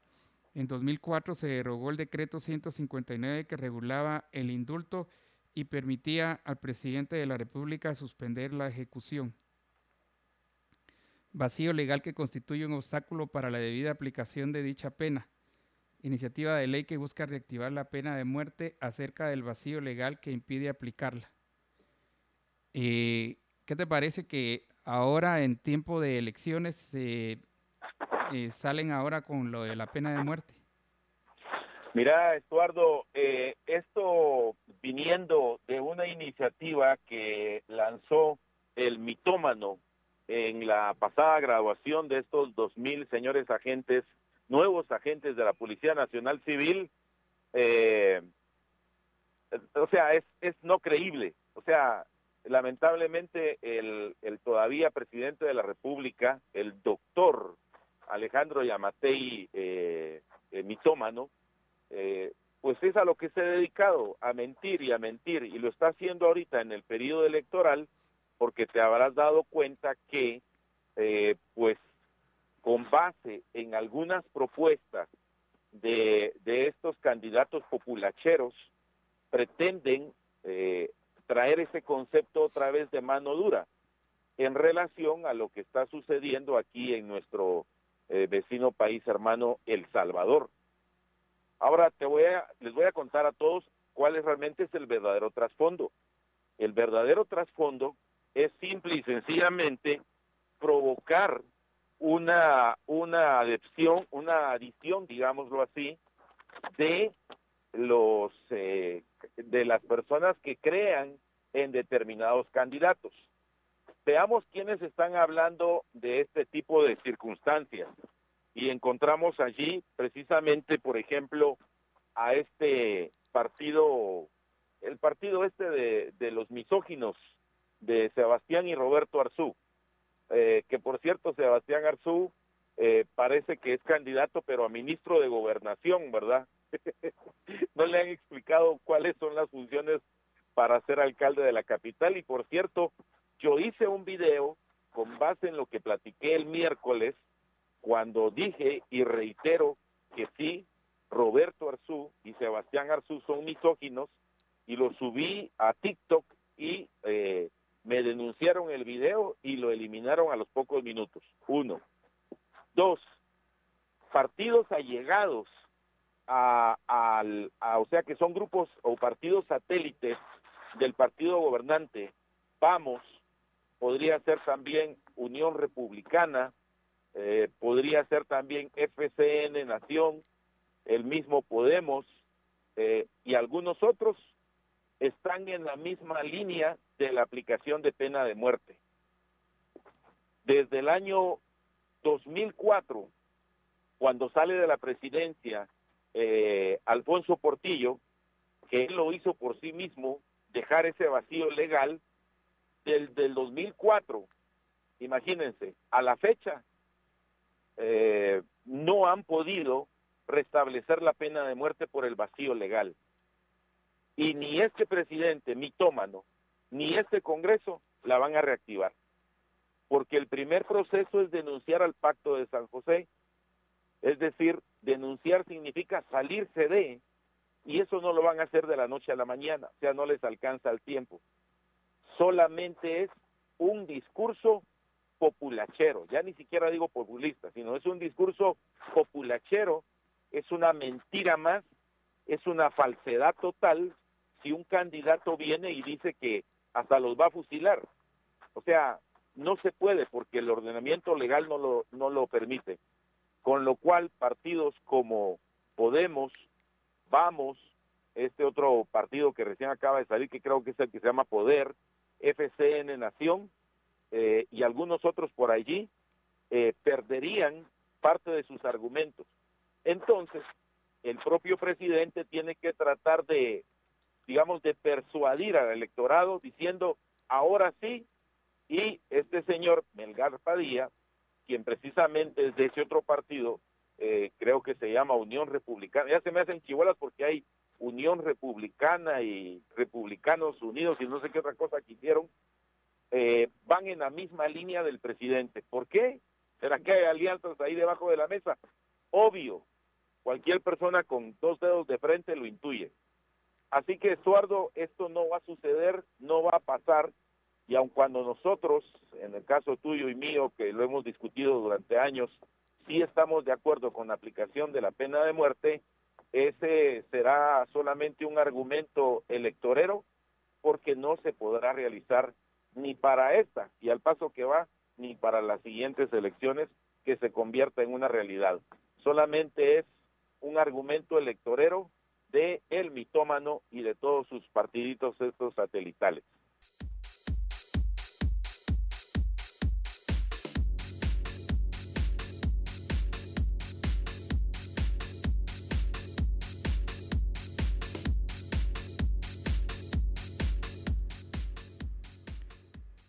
En 2004 se derogó el decreto 159 que regulaba el indulto y permitía al presidente de la República suspender la ejecución. Vacío legal que constituye un obstáculo para la debida aplicación de dicha pena iniciativa de ley que busca reactivar la pena de muerte acerca del vacío legal que impide aplicarla. Eh, ¿Qué te parece que ahora en tiempo de elecciones eh, salen ahora con lo de la pena de muerte? Mira, Estuardo, eh, esto viniendo de una iniciativa que lanzó el mitómano en la pasada graduación de estos dos mil señores agentes nuevos agentes de la Policía Nacional Civil, eh, o sea, es, es no creíble. O sea, lamentablemente el, el todavía presidente de la República, el doctor Alejandro Yamatei eh, eh mitómano, eh, pues es a lo que se ha dedicado, a mentir y a mentir, y lo está haciendo ahorita en el periodo electoral, porque te habrás dado cuenta que, eh, pues, con base en algunas propuestas de, estos candidatos populacheros, pretenden eh, traer ese concepto otra vez de mano dura en relación a lo que está sucediendo aquí en nuestro eh, vecino país hermano El Salvador. Ahora te voy a, les voy a contar a todos cuál es realmente es el verdadero trasfondo. El verdadero trasfondo es simple y sencillamente provocar una, una una adición, digámoslo así, de los eh, de las personas que crean en determinados candidatos. Veamos quiénes están hablando de este tipo de circunstancias y encontramos allí precisamente, por ejemplo, a este partido, el partido este de, de los misóginos de Sebastián y Roberto Arzú. Eh, que por cierto Sebastián Arzú eh, parece que es candidato pero a ministro de gobernación, ¿verdad? <laughs> no le han explicado cuáles son las funciones para ser alcalde de la capital y por cierto, yo hice un video con base en lo que platiqué el miércoles cuando dije y reitero que sí, Roberto Arzú y Sebastián Arzú son misóginos y lo subí a TikTok y eh, me denunciaron el video y lo eliminaron a los pocos minutos. Uno. Dos, partidos allegados a, o sea que son grupos o partidos satélites del partido gobernante, Vamos, podría ser también Unión Republicana, eh, podría ser también FCN Nación, el mismo Podemos eh, y algunos otros están en la misma línea de la aplicación de pena de muerte. Desde el año 2004, cuando sale de la presidencia eh, Alfonso Portillo, que él lo hizo por sí mismo, dejar ese vacío legal, del, del 2004, imagínense, a la fecha, eh, no han podido restablecer la pena de muerte por el vacío legal. Y ni este presidente mitómano, ni este Congreso la van a reactivar. Porque el primer proceso es denunciar al pacto de San José. Es decir, denunciar significa salirse de, y eso no lo van a hacer de la noche a la mañana, o sea, no les alcanza el tiempo. Solamente es un discurso populachero, ya ni siquiera digo populista, sino es un discurso populachero, es una mentira más, es una falsedad total si un candidato viene y dice que hasta los va a fusilar. O sea, no se puede porque el ordenamiento legal no lo, no lo permite. Con lo cual partidos como Podemos, Vamos, este otro partido que recién acaba de salir, que creo que es el que se llama Poder, FCN Nación, eh, y algunos otros por allí eh, perderían parte de sus argumentos. Entonces, el propio presidente tiene que tratar de, digamos, de persuadir al electorado diciendo, ahora sí, y este señor Melgar Padilla, quien precisamente es de ese otro partido, eh, creo que se llama Unión Republicana, ya se me hacen chihuelas porque hay Unión Republicana y Republicanos Unidos y no sé qué otra cosa quisieron, eh, van en la misma línea del presidente. ¿Por qué? ¿Será que hay alianzas ahí debajo de la mesa? Obvio, cualquier persona con dos dedos de frente lo intuye. Así que, Eduardo, esto no va a suceder, no va a pasar, y aun cuando nosotros, en el caso tuyo y mío, que lo hemos discutido durante años, sí estamos de acuerdo con la aplicación de la pena de muerte, ese será solamente un argumento electorero porque no se podrá realizar ni para esta y al paso que va, ni para las siguientes elecciones que se convierta en una realidad. Solamente es un argumento electorero de el mitómano y de todos sus partiditos estos satelitales.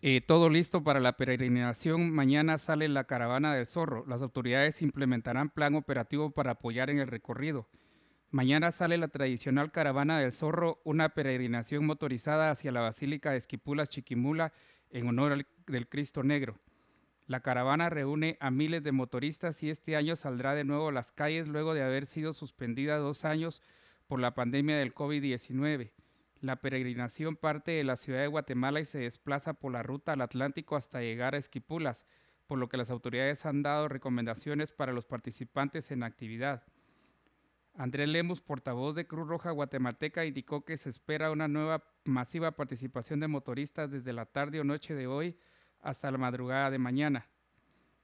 Eh, todo listo para la peregrinación. Mañana sale la caravana del zorro. Las autoridades implementarán plan operativo para apoyar en el recorrido. Mañana sale la tradicional caravana del zorro, una peregrinación motorizada hacia la Basílica de Esquipulas Chiquimula en honor del Cristo Negro. La caravana reúne a miles de motoristas y este año saldrá de nuevo a las calles luego de haber sido suspendida dos años por la pandemia del COVID-19. La peregrinación parte de la ciudad de Guatemala y se desplaza por la ruta al Atlántico hasta llegar a Esquipulas, por lo que las autoridades han dado recomendaciones para los participantes en actividad. Andrés Lemus, portavoz de Cruz Roja Guatemalteca, indicó que se espera una nueva masiva participación de motoristas desde la tarde o noche de hoy hasta la madrugada de mañana.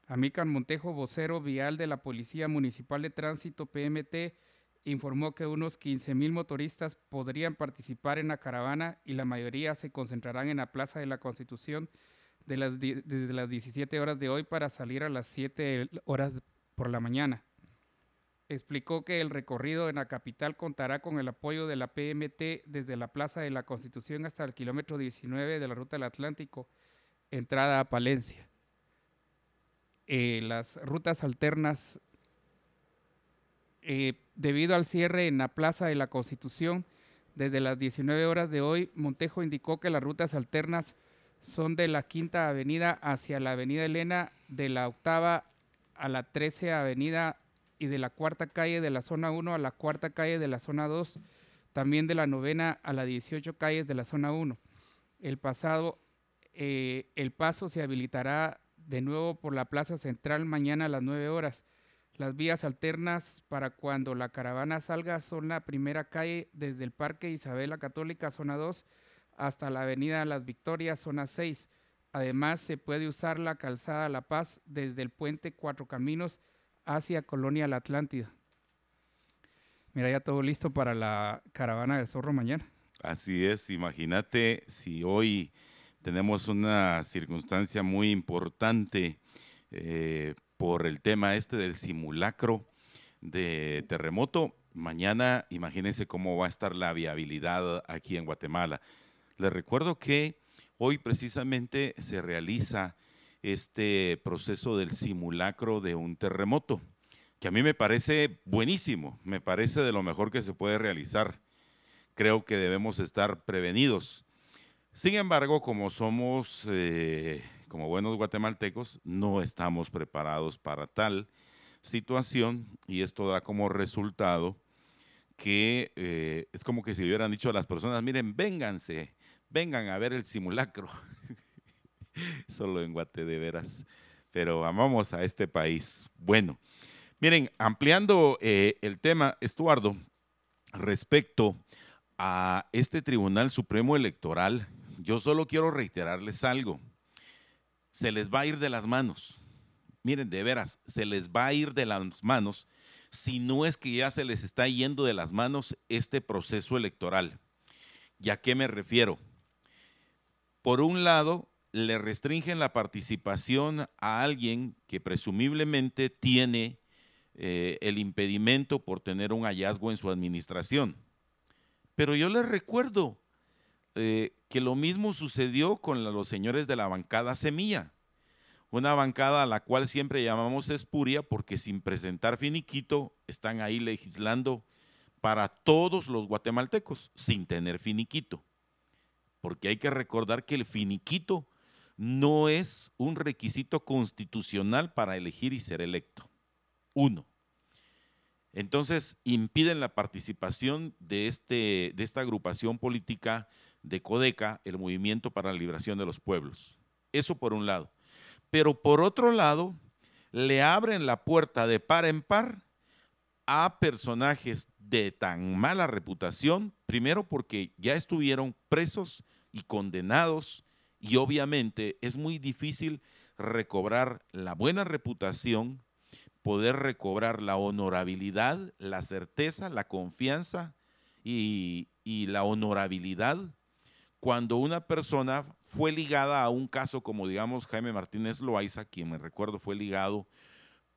Amican Montejo, vocero vial de la Policía Municipal de Tránsito PMT, informó que unos 15.000 motoristas podrían participar en la caravana y la mayoría se concentrarán en la Plaza de la Constitución desde las 17 horas de hoy para salir a las 7 horas por la mañana. Explicó que el recorrido en la capital contará con el apoyo de la PMT desde la Plaza de la Constitución hasta el kilómetro 19 de la Ruta del Atlántico, entrada a Palencia. Eh, las rutas alternas eh, debido al cierre en la Plaza de la Constitución, desde las 19 horas de hoy, Montejo indicó que las rutas alternas son de la Quinta Avenida hacia la Avenida Elena, de la Octava a la 13 Avenida de la Cuarta Calle de la Zona 1 a la Cuarta Calle de la Zona 2, también de la Novena a la 18 Calles de la Zona 1. El pasado, eh, el paso se habilitará de nuevo por la Plaza Central mañana a las 9 horas Las vías alternas para cuando la caravana salga son la primera calle desde el Parque Isabela Católica, zona 2, hasta la Avenida Las Victorias, zona 6. Además, se puede usar la calzada La Paz desde el puente Cuatro Caminos hacia Colonia La Atlántida. Mira, ya todo listo para la caravana del zorro mañana. Así es, imagínate si hoy tenemos una circunstancia muy importante eh, por el tema este del simulacro de terremoto. Mañana imagínense cómo va a estar la viabilidad aquí en Guatemala. Les recuerdo que hoy precisamente se realiza este proceso del simulacro de un terremoto, que a mí me parece buenísimo, me parece de lo mejor que se puede realizar. Creo que debemos estar prevenidos. Sin embargo, como somos, eh, como buenos guatemaltecos, no estamos preparados para tal situación y esto da como resultado que eh, es como que si hubieran dicho a las personas, miren, vénganse, vengan a ver el simulacro. <laughs> <laughs> Solo en Guate de veras. Pero amamos a este país. Bueno, miren, ampliando eh, el tema, Estuardo, respecto a este Tribunal Supremo Electoral, yo solo quiero reiterarles algo. Se les va a ir de las manos. Miren, de veras, se les va a ir de las manos si no es que ya se les está yendo de las manos este proceso electoral. ¿Y a qué me refiero? Por un lado, le restringen la participación a alguien que presumiblemente tiene eh, el impedimento por tener un hallazgo en su administración. Pero yo les recuerdo eh, que lo mismo sucedió con los señores de la bancada Semilla, una bancada a la cual siempre llamamos espuria porque sin presentar finiquito están ahí legislando para todos los guatemaltecos sin tener finiquito porque hay que recordar que el finiquito no es un requisito constitucional para elegir y ser electo. Uno. Entonces, impiden la participación de, este, de esta agrupación política de Codeca, el Movimiento para la Liberación de los Pueblos. Eso por un lado. Pero por otro lado, le abren la puerta de par en par a personajes de tan mala reputación, primero porque ya estuvieron presos y condenados y obviamente es muy difícil recobrar la buena reputación, poder recobrar la honorabilidad, la certeza, la confianza y, la honorabilidad cuando una persona fue ligada a un caso como digamos Jaime Martínez Loaiza, quien me recuerdo fue ligado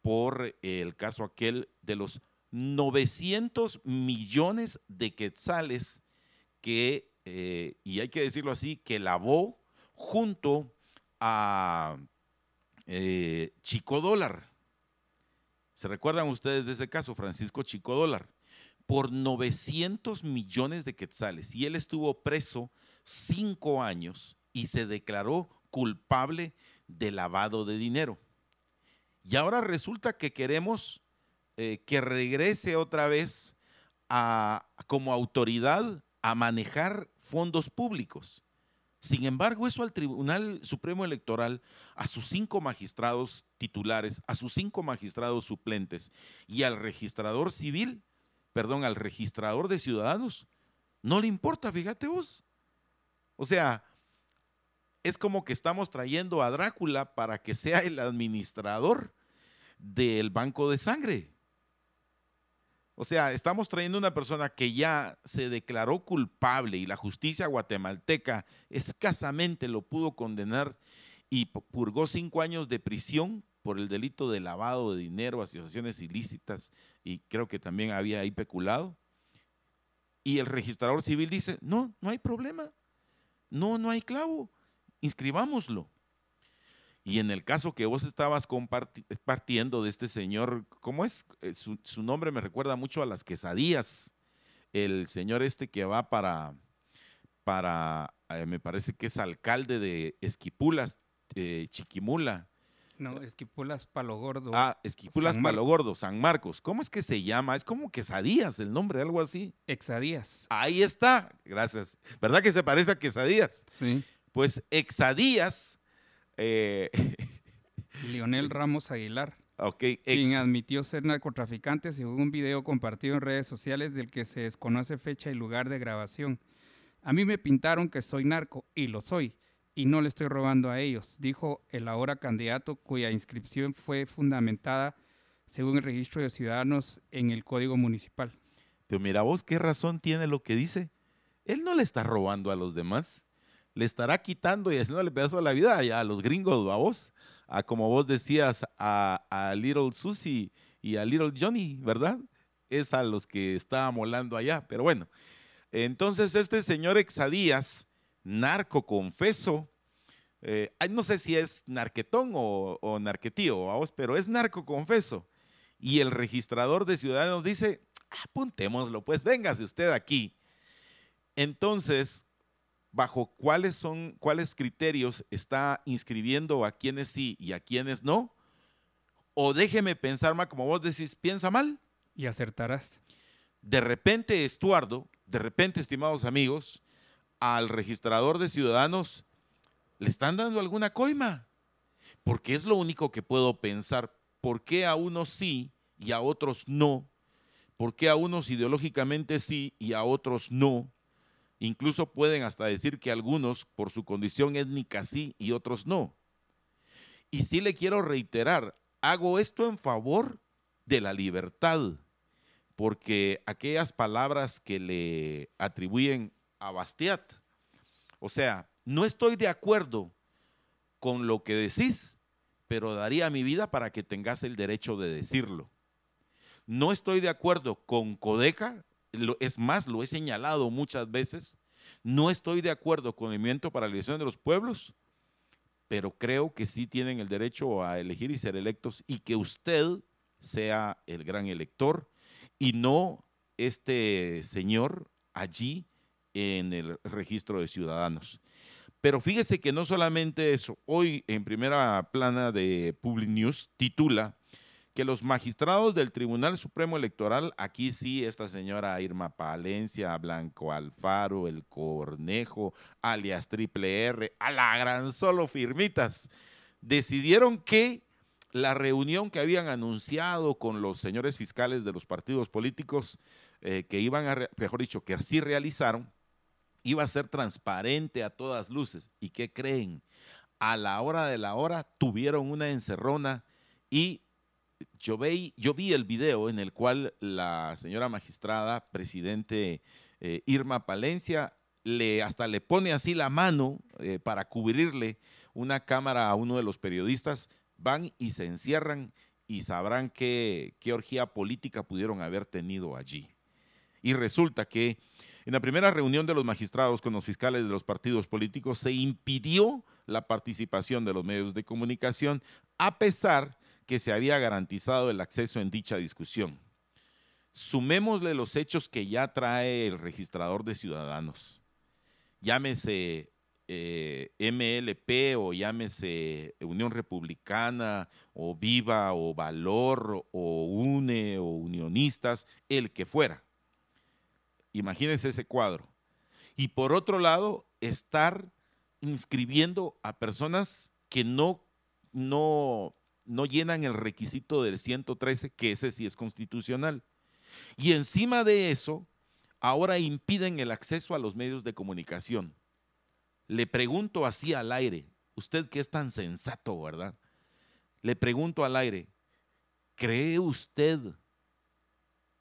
por el caso aquel de los 900 millones de quetzales que eh, y hay que decirlo así, que lavó junto a eh, Chico Dólar. ¿Se recuerdan ustedes de ese caso, Francisco Chico Dólar? Por 900 millones de quetzales. Y él estuvo preso cinco años y se declaró culpable de lavado de dinero. Y ahora resulta que queremos eh, que regrese otra vez a, como autoridad a manejar fondos públicos. Sin embargo, eso al Tribunal Supremo Electoral, a sus cinco magistrados titulares, a sus cinco magistrados suplentes y al registrador civil, perdón, al registrador de ciudadanos, no le importa, fíjate vos. O sea, es como que estamos trayendo a Drácula para que sea el administrador del banco de sangre. O sea, estamos trayendo una persona que ya se declaró culpable y la justicia guatemalteca escasamente lo pudo condenar y purgó cinco años de prisión por el delito de lavado de dinero, asociaciones ilícitas y creo que también había ahí peculado. Y el registrador civil dice, no, no hay problema, no, no hay clavo, inscribámoslo. Y en el caso que vos estabas compartiendo de este señor, ¿cómo es? Eh, su, nombre me recuerda mucho a las quesadillas. El señor este que va para, para eh, me parece que es alcalde de Esquipulas, eh, Chiquimula. No, Esquipulas Palo Gordo. Ah, Esquipulas Palo Gordo, San Marcos. ¿Cómo es que se llama? Es como quesadillas el nombre, algo así. Exadías. Ahí está, gracias. ¿Verdad que se parece a quesadillas? Sí. Pues Exadías eh, <laughs> Lionel Ramos Aguilar. Quien admitió ser narcotraficante según un video compartido en redes sociales del que se desconoce fecha y lugar de grabación. A mí me pintaron que soy narco, y lo soy, y no le estoy robando a ellos, dijo el ahora candidato cuya inscripción fue fundamentada según el registro de ciudadanos en el Código Municipal. Pero mira vos, ¿qué razón tiene lo que dice? Él no le está robando a los demás. Le estará quitando y haciéndole pedazo de la vida a, a los gringos, a vos. A como vos decías, a, a Little Susie y a Little Johnny, ¿verdad? Es a los que estaba molando allá. Pero bueno, entonces este señor Exadías, narco confeso, eh, no sé si es narquetón o, o narquetío, ¿va vos? pero es narco confeso. Y el registrador de ciudadanos dice, apuntémoslo, pues véngase usted aquí. Entonces, ¿bajo cuáles son, cuáles criterios está inscribiendo a quienes sí y a quienes no? O déjeme pensar mal, como vos decís, piensa mal. Y acertarás. De repente, Estuardo, de repente, estimados amigos, al registrador de ciudadanos le están dando alguna coima. Porque es lo único que puedo pensar. ¿Por qué a unos sí y a otros no? ¿Por qué a unos ideológicamente sí y a otros no? Incluso pueden hasta decir que algunos por su condición étnica sí y otros no. Y sí le quiero reiterar, hago esto en favor de la libertad, porque aquellas palabras que le atribuyen a Bastiat, o sea, no estoy de acuerdo con lo que decís, pero daría mi vida para que tengas el derecho de decirlo. No estoy de acuerdo con Codeca, es más, lo he señalado muchas veces. No estoy de acuerdo con el Movimiento para la Elección de los Pueblos, pero creo que sí tienen el derecho a elegir y ser electos y que usted sea el gran elector y no este señor allí en el registro de ciudadanos. Pero fíjese que no solamente eso, hoy en primera plana de Public News titula que los magistrados del Tribunal Supremo Electoral, aquí sí, esta señora Irma Palencia, Blanco Alfaro, el Cornejo, alias Triple R, a la gran solo firmitas, decidieron que la reunión que habían anunciado con los señores fiscales de los partidos políticos, eh, que iban a, mejor dicho, que así realizaron, iba a ser transparente a todas luces. ¿Y qué creen? A la hora de la hora tuvieron una encerrona y yo, yo vi el video en el cual la señora magistrada, presidente eh, Irma Palencia, le, hasta le pone así la mano eh, para cubrirle una cámara a uno de los periodistas, van y se encierran y sabrán qué, qué orgía política pudieron haber tenido allí. Y resulta que en la primera reunión de los magistrados con los fiscales de los partidos políticos se impidió la participación de los medios de comunicación a pesar que se había garantizado el acceso en dicha discusión. Sumémosle los hechos que ya trae el registrador de ciudadanos. Llámese eh, MLP o llámese Unión Republicana o Viva o Valor o UNE o Unionistas, el que fuera. Imagínense ese cuadro. Y por otro lado, estar inscribiendo a personas que no, no no llenan el requisito del 113, que ese sí es constitucional. Y encima de eso, ahora impiden el acceso a los medios de comunicación. Le pregunto así al aire, usted que es tan sensato, ¿verdad? Le pregunto al aire, ¿cree usted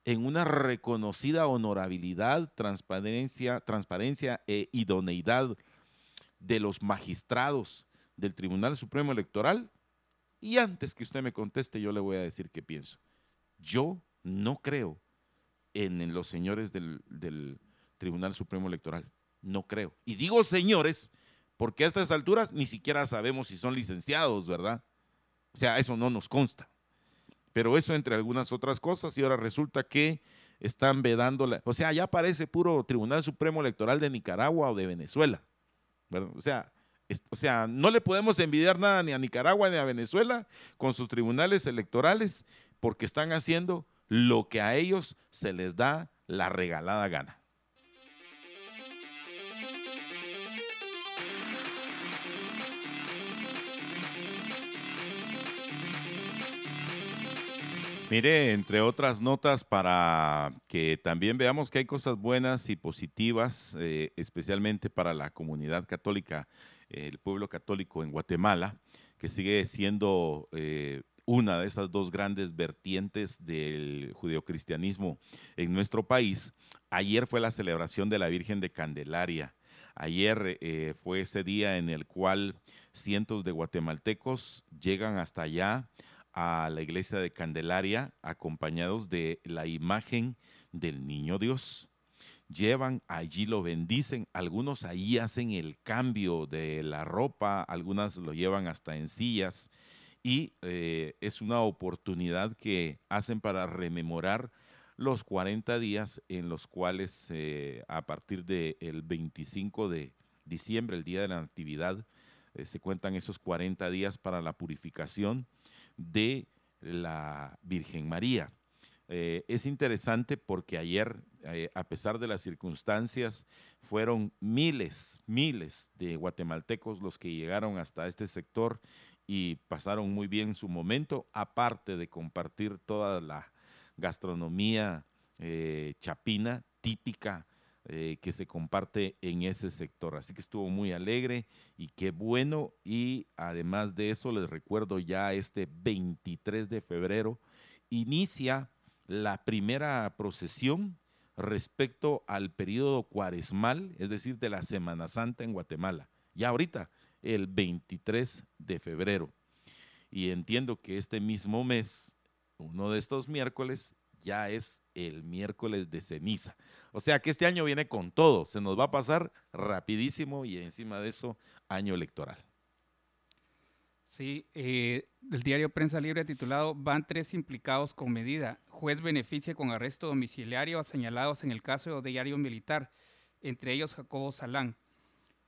en una reconocida honorabilidad, transparencia, transparencia e idoneidad de los magistrados del Tribunal Supremo Electoral? Y antes que usted me conteste, yo le voy a decir qué pienso. Yo no creo en, los señores del, del, Tribunal Supremo Electoral. No creo. Y digo señores, porque a estas alturas ni siquiera sabemos si son licenciados, ¿verdad? O sea, eso no nos consta. Pero eso entre algunas otras cosas, y ahora resulta que están vedando, la, o sea, ya parece puro Tribunal Supremo Electoral de Nicaragua o de Venezuela. ¿verdad? O sea, o sea, no le podemos envidiar nada ni a Nicaragua ni a Venezuela con sus tribunales electorales porque están haciendo lo que a ellos se les da la regalada gana. Mire, entre otras notas, para que también veamos que hay cosas buenas y positivas, eh, especialmente para la comunidad católica, el pueblo católico en Guatemala, que sigue siendo eh, una de estas dos grandes vertientes del judeocristianismo en nuestro país. Ayer fue la celebración de la Virgen de Candelaria. Ayer eh, fue ese día en el cual cientos de guatemaltecos llegan hasta allá a la iglesia de Candelaria acompañados de la imagen del niño Dios. Llevan allí, lo bendicen, algunos ahí hacen el cambio de la ropa, algunas lo llevan hasta en sillas y eh, es una oportunidad que hacen para rememorar los 40 días en los cuales eh, a partir del 25 de diciembre, el día de la Natividad, eh, se cuentan esos 40 días para la purificación de la Virgen María. Eh, es interesante porque ayer, eh, a pesar de las circunstancias, fueron miles, miles de guatemaltecos los que llegaron hasta este sector y pasaron muy bien su momento, aparte de compartir toda la gastronomía eh, chapina típica que se comparte en ese sector. Así que estuvo muy alegre y qué bueno. Y además de eso, les recuerdo ya este 23 de febrero inicia la primera procesión respecto al periodo cuaresmal, es decir, de la Semana Santa en Guatemala. Ya ahorita, el 23 de febrero. Y entiendo que este mismo mes, uno de estos miércoles, ya es el miércoles de ceniza. O sea que este año viene con todo, se nos va a pasar rapidísimo y encima de eso, año electoral. Sí, eh, el diario Prensa Libre titulado Van tres implicados con medida. Juez beneficia con arresto domiciliario a señalados en el caso de diario militar, entre ellos Jacobo Salán.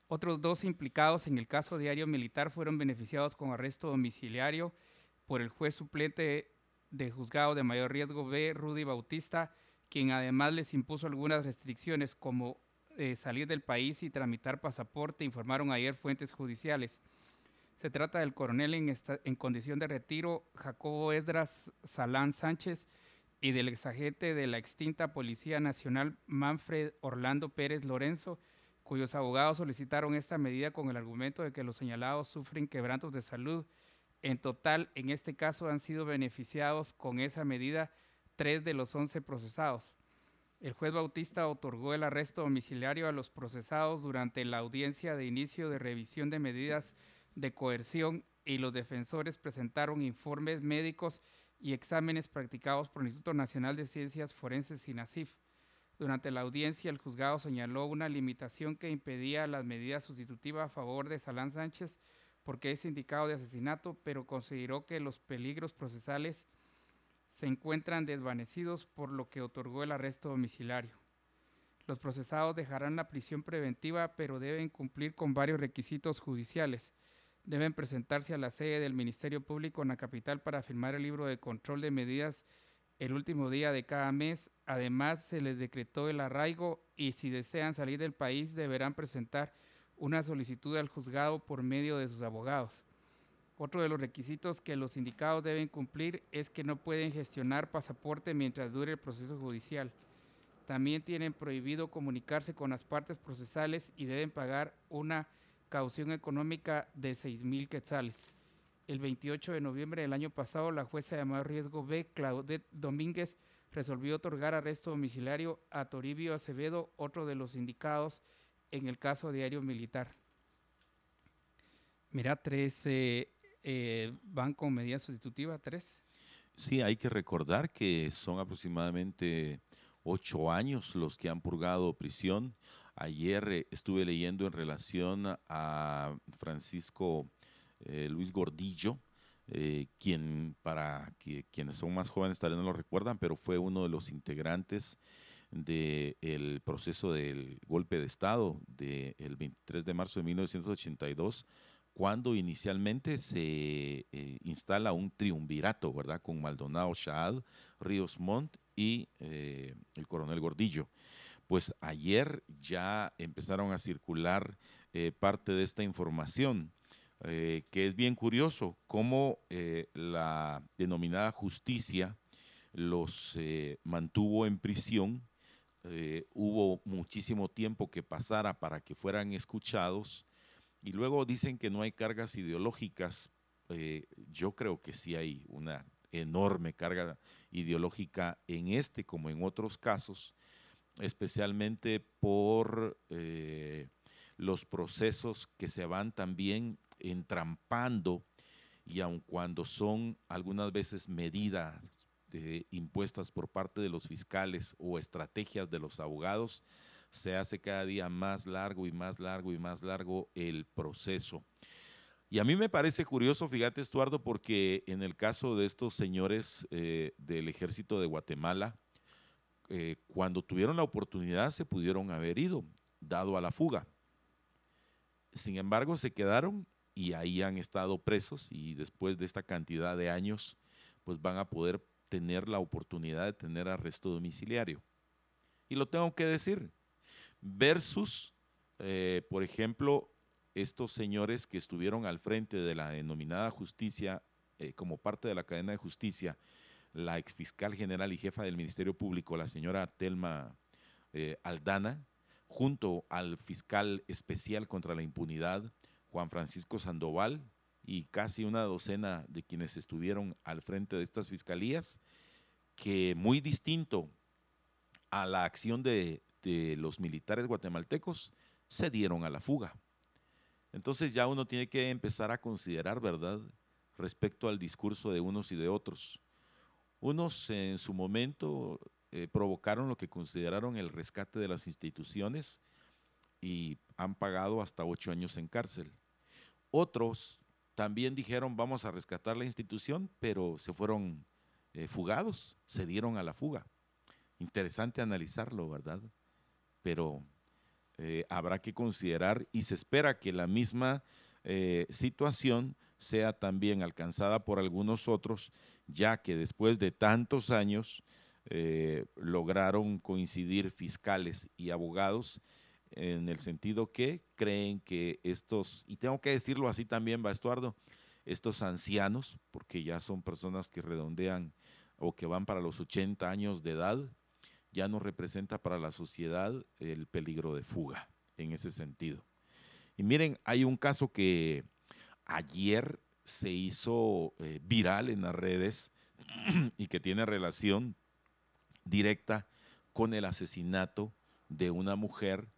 Otros dos implicados en el caso diario militar fueron beneficiados con arresto domiciliario por el juez suplente de juzgado de mayor riesgo B, Rudy Bautista, quien además les impuso algunas restricciones como eh, salir del país y tramitar pasaporte, informaron ayer fuentes judiciales. Se trata del coronel en, condición de retiro, Jacobo Esdras Salán Sánchez, y del exagente de la extinta Policía Nacional, Manfred Orlando Pérez Lorenzo, cuyos abogados solicitaron esta medida con el argumento de que los señalados sufren quebrantos de salud en total, en este caso han sido beneficiados con esa medida tres de los once procesados. El juez Bautista otorgó el arresto domiciliario a los procesados durante la audiencia de inicio de revisión de medidas de coerción y los defensores presentaron informes médicos y exámenes practicados por el Instituto Nacional de Ciencias Forenses INACIF. Durante la audiencia, el juzgado señaló una limitación que impedía las medidas sustitutivas a favor de Salán Sánchez porque es indicado de asesinato, pero consideró que los peligros procesales se encuentran desvanecidos por lo que otorgó el arresto domiciliario. Los procesados dejarán la prisión preventiva, pero deben cumplir con varios requisitos judiciales. Deben presentarse a la sede del Ministerio Público en la capital para firmar el libro de control de medidas el último día de cada mes. Además, se les decretó el arraigo y si desean salir del país deberán presentar una solicitud al juzgado por medio de sus abogados. Otro de los requisitos que los sindicados deben cumplir es que no pueden gestionar pasaporte mientras dure el proceso judicial. También tienen prohibido comunicarse con las partes procesales y deben pagar una caución económica de 6 mil quetzales. El 28 de noviembre del año pasado, la jueza de mayor riesgo B, Claudette Domínguez, resolvió otorgar arresto domiciliario a Toribio Acevedo, otro de los sindicados en el caso diario militar. Mira, tres eh, eh, van con medida sustitutiva, tres. Sí, hay que recordar que son aproximadamente ocho años los que han purgado prisión. Ayer eh, estuve leyendo en relación a Francisco Luis Gordillo, quien para quienes son más jóvenes tal vez no lo recuerdan, pero fue uno de los integrantes del proceso del golpe de Estado del 23 de marzo de 1982, cuando inicialmente se eh, instala un triunvirato, ¿verdad? Con Maldonado Shaad, Ríos Montt y eh, el coronel Gordillo. Pues ayer ya empezaron a circular eh, parte de esta información, que es bien curioso, cómo la denominada justicia los eh, mantuvo en prisión. Eh, hubo muchísimo tiempo que pasara para que fueran escuchados. Y luego dicen que no hay cargas ideológicas. Eh, yo creo que sí hay una enorme carga ideológica en este como en otros casos, especialmente por los procesos que se van también entrampando y aun cuando son algunas veces medidas impuestas por parte de los fiscales o estrategias de los abogados, se hace cada día más largo y más largo y más largo el proceso. Y a mí me parece curioso, fíjate Estuardo, porque en el caso de estos señores eh, del ejército de Guatemala, eh, cuando tuvieron la oportunidad se pudieron haber ido, dado a la fuga. Sin embargo, se quedaron y ahí han estado presos y después de esta cantidad de años, pues van a poder tener la oportunidad de tener arresto domiciliario. Y lo tengo que decir, versus, eh, por ejemplo, estos señores que estuvieron al frente de la denominada justicia, eh, como parte de la cadena de justicia, la exfiscal general y jefa del Ministerio Público, la señora Telma eh, Aldana, junto al fiscal especial contra la impunidad, Juan Francisco Sandoval, y casi una docena de quienes estuvieron al frente de estas fiscalías, que muy distinto a la acción de, los militares guatemaltecos, se dieron a la fuga. Entonces ya uno tiene que empezar a considerar, ¿verdad?, respecto al discurso de unos y de otros. Unos en su momento eh, provocaron lo que consideraron el rescate de las instituciones y han pagado hasta ocho años en cárcel. Otros también dijeron vamos a rescatar la institución, pero se fueron eh, fugados, se dieron a la fuga. Interesante analizarlo, ¿verdad? Pero eh, habrá que considerar y se espera que la misma eh, situación sea también alcanzada por algunos otros, ya que después de tantos años lograron coincidir fiscales y abogados en el sentido que creen que estos, y tengo que decirlo así también, Bastuardo, estos ancianos, porque ya son personas que redondean o que van para los 80 años de edad, ya no representa para la sociedad el peligro de fuga en ese sentido. Y miren, hay un caso que ayer se hizo eh, viral en las redes <clears throat> y que tiene relación directa con el asesinato de una mujer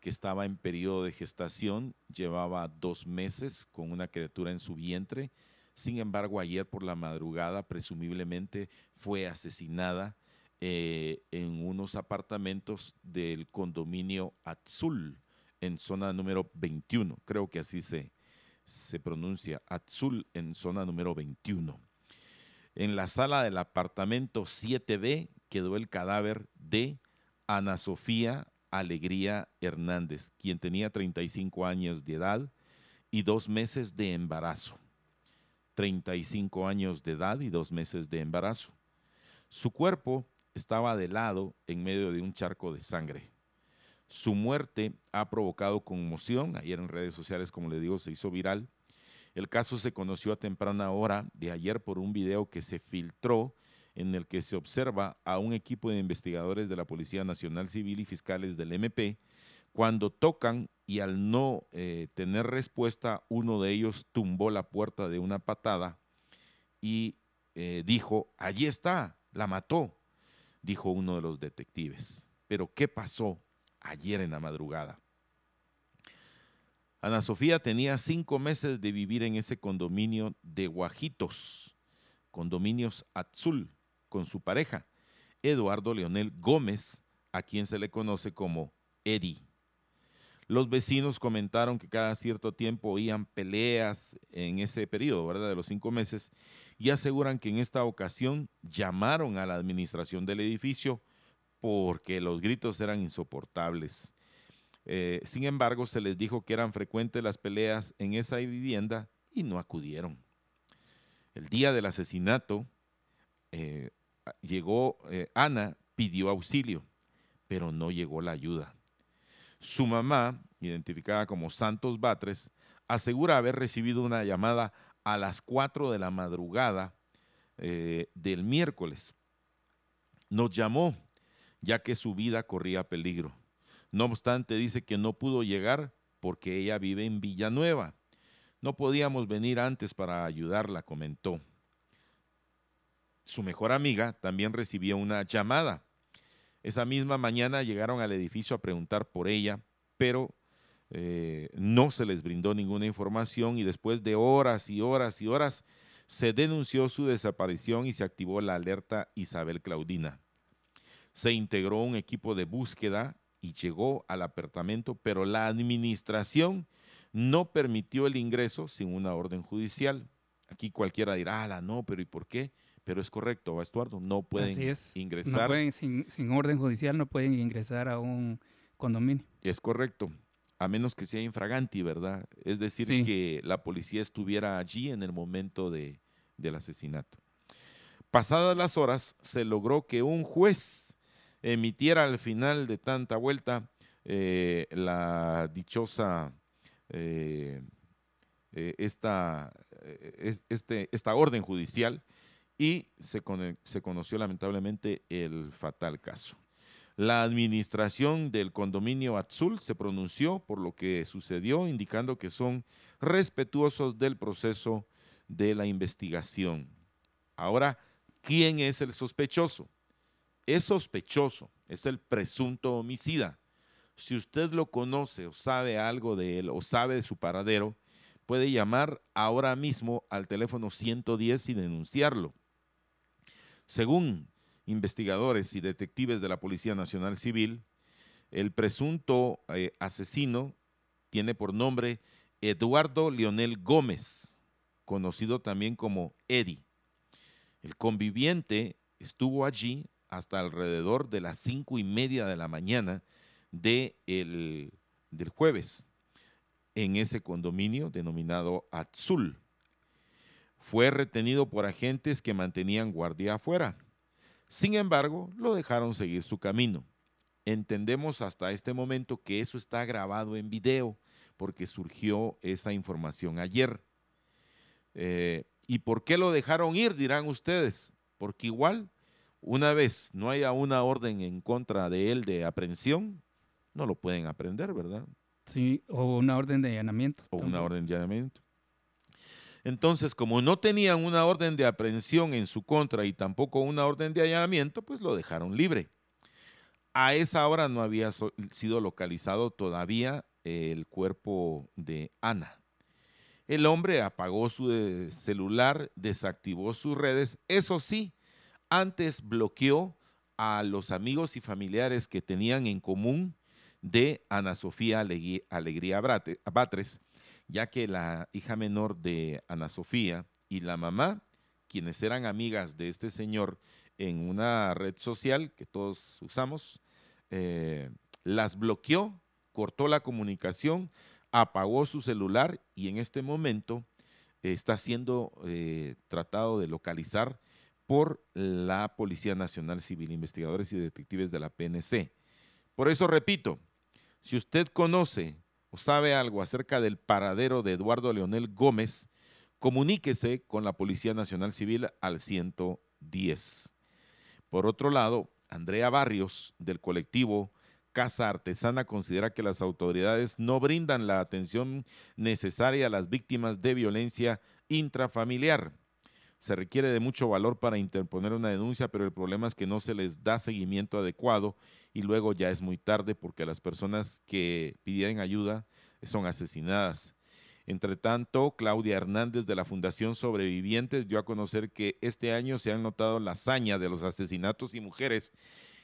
que estaba en periodo de gestación, llevaba dos meses con una criatura en su vientre. Sin embargo, ayer por la madrugada presumiblemente fue asesinada eh, en unos apartamentos del condominio Azul, en zona número 21. Creo que así se, se pronuncia, Azul, en zona número 21. En la sala del apartamento 7B quedó el cadáver de Ana Sofía Alegría Hernández, quien tenía 35 años de edad y dos meses de embarazo. 35 años de edad y dos meses de embarazo. Su cuerpo estaba de lado en medio de un charco de sangre. Su muerte ha provocado conmoción. Ayer en redes sociales, como le digo, se hizo viral. El caso se conoció a temprana hora de ayer por un video que se filtró en el que se observa a un equipo de investigadores de la Policía Nacional Civil y fiscales del MP cuando tocan y al no eh, tener respuesta, uno de ellos tumbó la puerta de una patada y eh, dijo, allí está, la mató, dijo uno de los detectives. Pero ¿qué pasó ayer en la madrugada? Ana Sofía tenía cinco meses de vivir en ese condominio de Guajitos, condominios Azul, con su pareja, Eduardo Leonel Gómez, a quien se le conoce como Eddie. Los vecinos comentaron que cada cierto tiempo oían peleas en ese periodo, ¿verdad? De los cinco meses, y aseguran que en esta ocasión llamaron a la administración del edificio porque los gritos eran insoportables. Eh, sin embargo, se les dijo que eran frecuentes las peleas en esa vivienda y no acudieron. El día del asesinato, eh, llegó, eh, Ana pidió auxilio, pero no llegó la ayuda. Su mamá, identificada como Santos Batres, asegura haber recibido una llamada a las 4 de la madrugada del miércoles. nos llamó ya que su vida corría peligro. No obstante, dice que no pudo llegar porque ella vive en Villanueva. No podíamos venir antes para ayudarla, comentó. Su mejor amiga también recibió una llamada. Esa misma mañana llegaron al edificio a preguntar por ella, pero eh, no se les brindó ninguna información y después de horas y horas y horas se denunció su desaparición y se activó la alerta Isabel Claudina. Se integró un equipo de búsqueda y llegó al apartamento, pero la administración no permitió el ingreso sin una orden judicial. Aquí cualquiera dirá, ah, no, pero ¿y por qué? Pero es correcto, Estuardo, no pueden ingresar. No pueden, sin, sin orden judicial no pueden ingresar a un condominio. Es correcto a menos que sea infraganti, ¿verdad? Es decir, que la policía estuviera allí en el momento de, del asesinato. Pasadas las horas, se logró que un juez emitiera al final de tanta vuelta eh, la dichosa eh, eh, esta, este, esta orden judicial y se, se conoció lamentablemente el fatal caso. La administración del condominio Azul se pronunció por lo que sucedió, indicando que son respetuosos del proceso de la investigación. Ahora, ¿quién es el sospechoso? Es sospechoso, es el presunto homicida. Si usted lo conoce o sabe algo de él o sabe de su paradero, puede llamar ahora mismo al teléfono 110 y denunciarlo. Según investigadores y detectives de la Policía Nacional Civil, el presunto eh, asesino tiene por nombre Eduardo Leonel Gómez, conocido también como Eddie. El conviviente estuvo allí hasta alrededor de las cinco y media de la mañana de del jueves en ese condominio denominado Azul. Fue retenido por agentes que mantenían guardia afuera. Sin embargo, lo dejaron seguir su camino. Entendemos hasta este momento que eso está grabado en video porque surgió esa información ayer. Eh, ¿Y por qué lo dejaron ir? Dirán ustedes. Porque igual, una vez no haya una orden en contra de él de aprehensión, no lo pueden aprender, ¿verdad? Sí, o una orden de allanamiento. O una orden de allanamiento. Entonces, como no tenían una orden de aprehensión en su contra y tampoco una orden de allanamiento, pues lo dejaron libre. A esa hora no había sido localizado todavía el cuerpo de Ana. El hombre apagó su eh, celular, desactivó sus redes. Eso sí, antes bloqueó a los amigos y familiares que tenían en común de Ana Sofía Alegría Batres ya que la hija menor de Ana Sofía y la mamá, quienes eran amigas de este señor en una red social que todos usamos, eh, las bloqueó, cortó la comunicación, apagó su celular y en este momento está siendo eh, tratado de localizar por la Policía Nacional Civil, investigadores y detectives de la PNC. Por eso repito, si usted conoce sabe algo acerca del paradero de Eduardo Leonel Gómez, comuníquese con la Policía Nacional Civil al 110. Por otro lado, Andrea Barrios, del colectivo Casa Artesana, considera que las autoridades no brindan la atención necesaria a las víctimas de violencia intrafamiliar. Se requiere de mucho valor para interponer una denuncia, pero el problema es que no se les da seguimiento adecuado y luego ya es muy tarde porque las personas que pidieron ayuda son asesinadas. Entre tanto, Claudia Hernández de la Fundación Sobrevivientes dio a conocer que este año se han notado la hazaña de los asesinatos y mujeres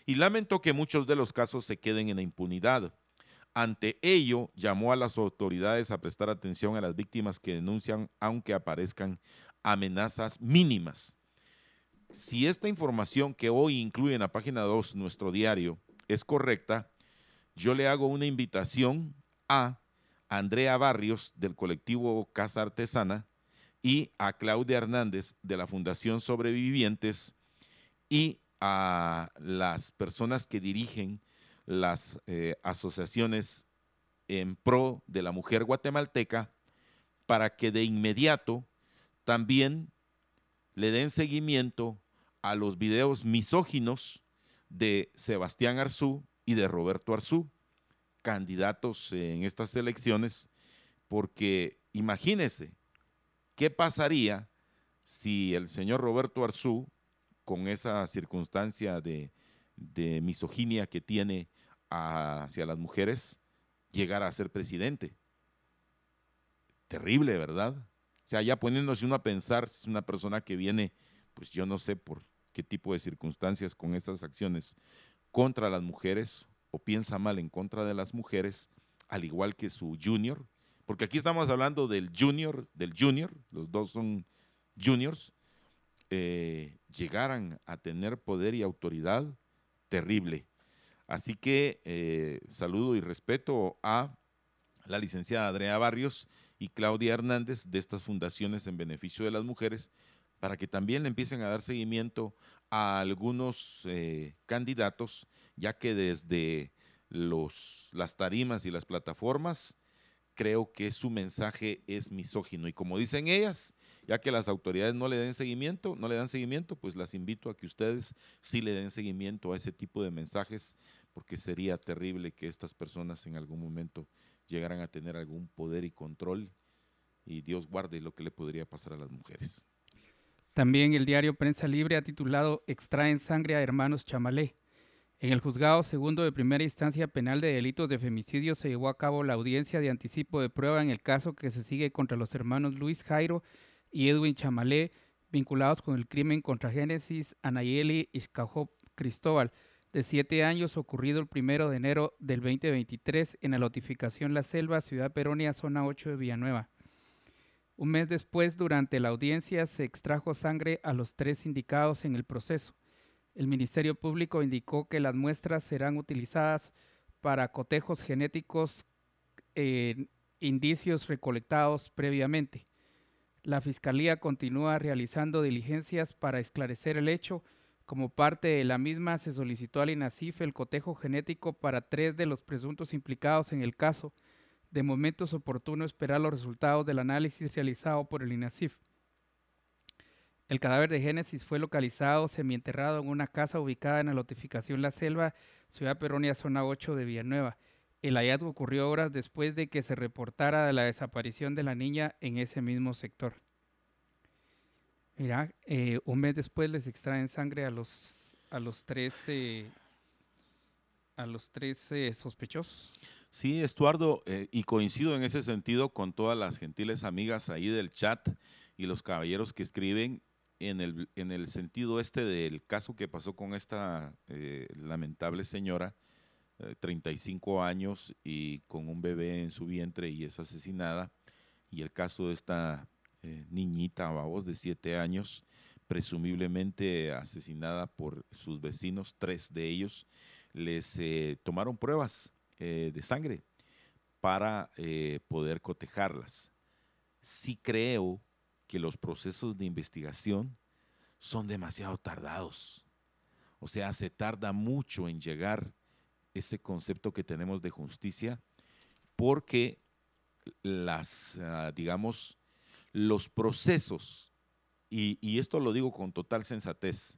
y lamentó que muchos de los casos se queden en impunidad. Ante ello, llamó a las autoridades a prestar atención a las víctimas que denuncian aunque aparezcan amenazas mínimas. Si esta información que hoy incluye en la página 2 nuestro diario es correcta, yo le hago una invitación a Andrea Barrios del colectivo Casa Artesana y a Claudia Hernández de la Fundación Sobrevivientes y a las personas que dirigen las eh, asociaciones en pro de la mujer guatemalteca para que de inmediato también le den seguimiento a los videos misóginos de Sebastián Arzú y de Roberto Arzú, candidatos en estas elecciones, porque imagínese qué pasaría si el señor Roberto Arzú, con esa circunstancia de, de misoginia que tiene hacia las mujeres, llegara a ser presidente. Terrible, ¿verdad? Sea, ya poniéndose uno a pensar, es una persona que viene, pues yo no sé por qué tipo de circunstancias con esas acciones contra las mujeres o piensa mal en contra de las mujeres, al igual que su junior, porque aquí estamos hablando del junior, del junior, los dos son juniors, eh, llegaran a tener poder y autoridad terrible. Así que eh, saludo y respeto a la licenciada Andrea Barrios y Claudia Hernández de estas fundaciones en beneficio de las mujeres para que también le empiecen a dar seguimiento a algunos eh, candidatos, ya que desde los, las tarimas y las plataformas creo que su mensaje es misógino. Y como dicen ellas, ya que las autoridades no le den seguimiento, no le dan seguimiento, pues las invito a que ustedes sí le den seguimiento a ese tipo de mensajes, porque sería terrible que estas personas en algún momento llegaran a tener algún poder y control y Dios guarde lo que le podría pasar a las mujeres. También el diario Prensa Libre ha titulado Extraen sangre a hermanos Chamalé. En el juzgado segundo de primera instancia penal de delitos de femicidio se llevó a cabo la audiencia de anticipo de prueba en el caso que se sigue contra los hermanos Luis Jairo y Edwin Chamalé, vinculados con el crimen contra Génesis Anayeli Iscajop Cristóbal, de siete años, ocurrido el primero de enero del 2023 en la notificación La Selva, Ciudad Peronia, zona 8 de Villanueva. Un mes después, durante la audiencia, se extrajo sangre a los tres indicados en el proceso. El Ministerio Público indicó que las muestras serán utilizadas para cotejos genéticos en indicios recolectados previamente. La Fiscalía continúa realizando diligencias para esclarecer el hecho como parte de la misma, se solicitó al INACIF el cotejo genético para tres de los presuntos implicados en el caso. De momento es oportuno esperar los resultados del análisis realizado por el INACIF. El cadáver de Génesis fue localizado semienterrado en una casa ubicada en la notificación La Selva, Ciudad Peronia, zona 8 de Villanueva. El hallazgo ocurrió horas después de que se reportara la desaparición de la niña en ese mismo sector. Mira, eh, un mes después les extraen sangre a los a los tres a los tres sospechosos. Sí, Estuardo, eh, y coincido en ese sentido con todas las gentiles amigas ahí del chat y los caballeros que escriben en el, en el sentido este del caso que pasó con esta eh, lamentable señora, 35 años y con un bebé en su vientre y es asesinada, y el caso de esta eh, niñita, vamos, de siete años, presumiblemente asesinada por sus vecinos, tres de ellos, les eh, tomaron pruebas eh, de sangre para poder cotejarlas. Sí creo que los procesos de investigación son demasiado tardados. O sea, se tarda mucho en llegar ese concepto que tenemos de justicia porque las, ah, digamos, los procesos, y, esto lo digo con total sensatez,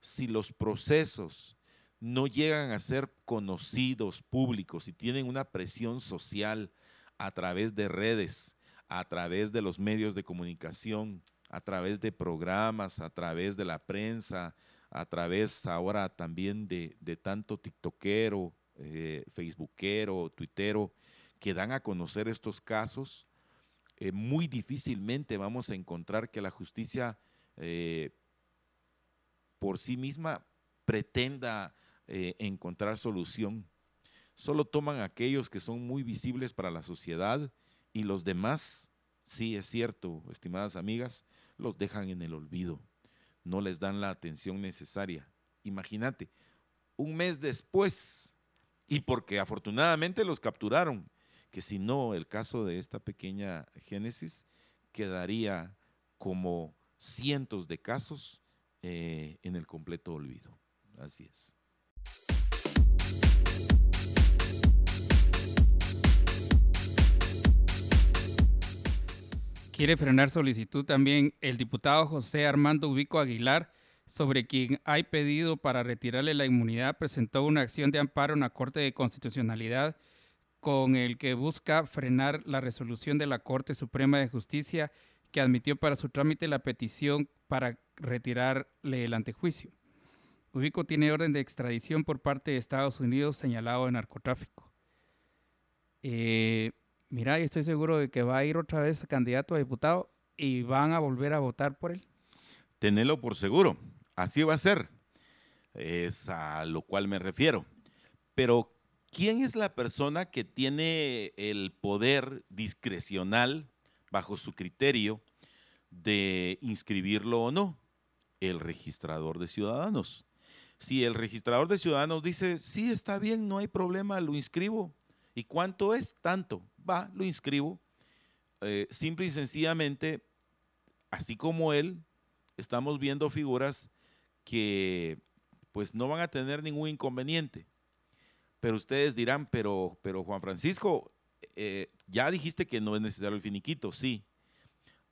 si los procesos no llegan a ser conocidos, públicos, y tienen una presión social a través de redes, a través de los medios de comunicación, a través de programas, a través de la prensa, a través ahora también de, tanto tiktokero, eh, facebookero, twittero, que dan a conocer estos casos, eh, muy difícilmente vamos a encontrar que la justicia eh, por sí misma pretenda eh, encontrar solución. Solo toman aquellos que son muy visibles para la sociedad y los demás, sí es cierto, estimadas amigas, los dejan en el olvido. No les dan la atención necesaria. Imagínate, un mes después, y porque afortunadamente los capturaron, que si no, el caso de esta pequeña Génesis quedaría como cientos de casos eh, en el completo olvido. Así es. Quiere frenar solicitud también el diputado José Armando Ubico Aguilar sobre quien hay pedido para retirarle la inmunidad, presentó una acción de amparo en la Corte de Constitucionalidad con el que busca frenar la resolución de la Corte Suprema de Justicia que admitió para su trámite la petición para retirarle el antejuicio. Ubico tiene orden de extradición por parte de Estados Unidos señalado de narcotráfico. Eh, mira, y estoy seguro de que va a ir otra vez candidato a diputado y van a volver a votar por él. Tenelo por seguro. Así va a ser. Es a lo cual me refiero. Pero, ¿quién es la persona que tiene el poder discrecional bajo su criterio de inscribirlo o no? El registrador de ciudadanos. Si el registrador de ciudadanos dice, sí, está bien, no hay problema, lo inscribo. ¿Y cuánto es? Tanto. Va, lo inscribo. Eh, simple y sencillamente, así como él, estamos viendo figuras que pues no van a tener ningún inconveniente. Pero ustedes dirán, pero, pero Juan Francisco, eh, ya dijiste que no es necesario el finiquito, sí.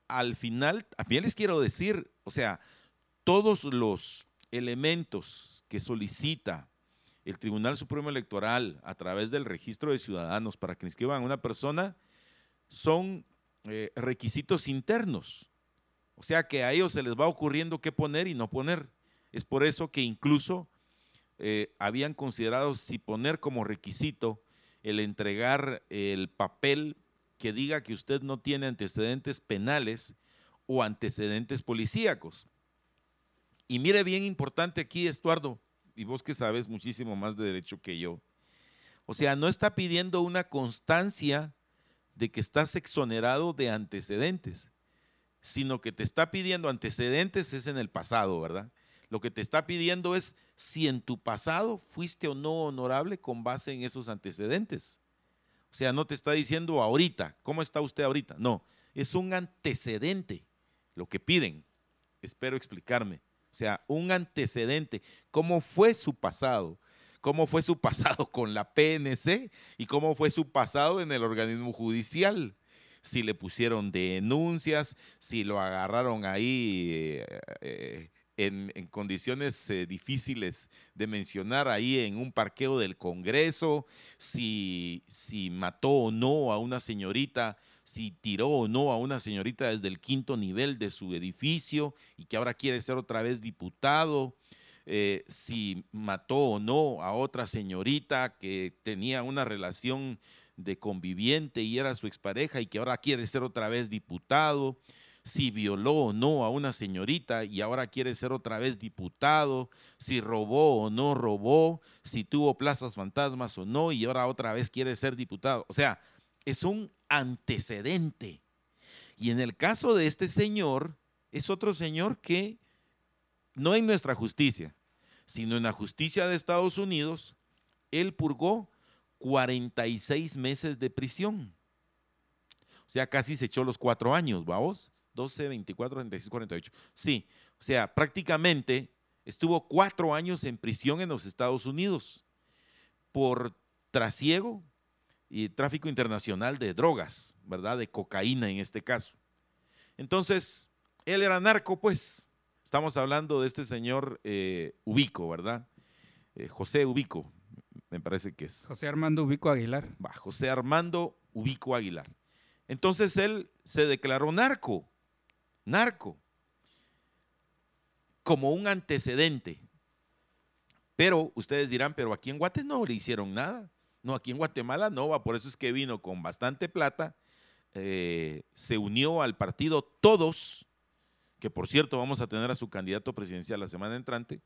Al final, también les quiero decir, o sea, todos los elementos que solicita el Tribunal Supremo Electoral a través del registro de ciudadanos para que inscriban a una persona son eh, requisitos internos. O sea que a ellos se les va ocurriendo qué poner y no poner. Es por eso que incluso eh, habían considerado si poner como requisito el entregar el papel que diga que usted no tiene antecedentes penales o antecedentes policíacos. Y mire bien importante aquí, Estuardo, y vos que sabes muchísimo más de derecho que yo. O sea, no está pidiendo una constancia de que estás exonerado de antecedentes sino que te está pidiendo antecedentes es en el pasado, ¿verdad? Lo que te está pidiendo es si en tu pasado fuiste o no honorable con base en esos antecedentes. O sea, no te está diciendo ahorita, ¿cómo está usted ahorita? No, es un antecedente lo que piden. Espero explicarme. O sea, un antecedente. ¿Cómo fue su pasado? ¿Cómo fue su pasado <laughs> con la PNC? ¿Y cómo fue su pasado en el organismo judicial? si le pusieron denuncias, si lo agarraron ahí eh, eh, en, condiciones eh, difíciles de mencionar, ahí en un parqueo del Congreso, si, si mató o no a una señorita si tiró o no a una señorita desde el quinto nivel de su edificio y que ahora quiere ser otra vez diputado, si mató o no a otra señorita que tenía una relación de conviviente y era su expareja y que ahora quiere ser otra vez diputado, si violó o no a una señorita y ahora quiere ser otra vez diputado, si robó o no robó, si tuvo plazas fantasmas o no y ahora otra vez quiere ser diputado. O sea, es un antecedente. Y en el caso de este señor, es otro señor que no en nuestra justicia, sino en la justicia de Estados Unidos, él purgó 46 meses de prisión. O sea, casi se echó los cuatro años, vamos. 12, 24, 36, 48. Sí, o sea, prácticamente estuvo cuatro años en prisión en los Estados Unidos por trasiego y tráfico internacional de drogas, ¿verdad? De cocaína en este caso. Entonces, él era narco, pues. Estamos hablando de este señor eh, Ubico, ¿verdad? Eh, José Ubico, me parece que es. José Armando Ubico Aguilar. Va, José Armando Ubico Aguilar. Entonces él se declaró narco, narco, como un antecedente. Pero ustedes dirán, pero aquí en Guatemala no le hicieron nada. No, aquí en Guatemala no va, por eso es que vino con bastante plata, eh, se unió al partido Todos, que por cierto vamos a tener a su candidato presidencial la semana entrante,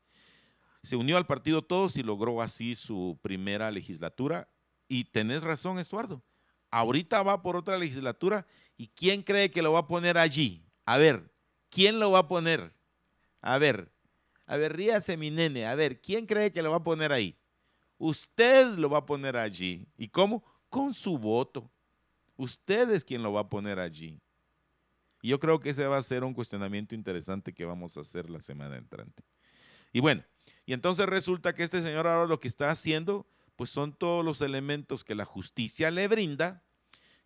se unió al partido Todos y logró así su primera legislatura. Y tenés razón, Estuardo. Ahorita va por otra legislatura. ¿Y quién cree que lo va a poner allí? A ver, ¿quién lo va a poner? A ver, a ver, ríase mi nene. A ver, ¿quién cree que lo va a poner ahí? Usted lo va a poner allí. ¿Y cómo? Con su voto. Usted es quien lo va a poner allí. Y yo creo que ese va a ser un cuestionamiento interesante que vamos a hacer la semana entrante. Y bueno, y entonces resulta que este señor ahora lo que está haciendo, pues son todos los elementos que la justicia le brinda,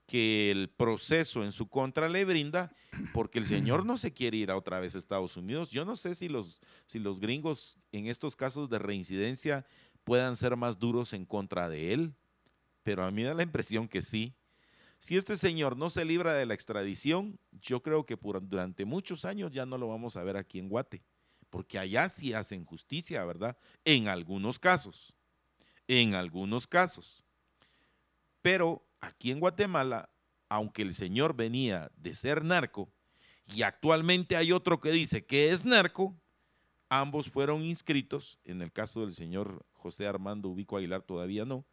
que el proceso en su contra le brinda, porque el señor no se quiere ir a otra vez a Estados Unidos. Yo no sé si los, si los gringos en estos casos de reincidencia puedan ser más duros en contra de él, pero a mí da la impresión que sí. Si este señor no se libra de la extradición, yo creo que por, durante muchos años ya no lo vamos a ver aquí en Guate, porque allá sí hacen justicia, ¿verdad? En algunos casos, en algunos casos. Pero aquí en Guatemala, aunque el señor venía de ser narco y actualmente hay otro que dice que es narco, ambos fueron inscritos, en el caso del señor José Armando Ubico Aguilar todavía no,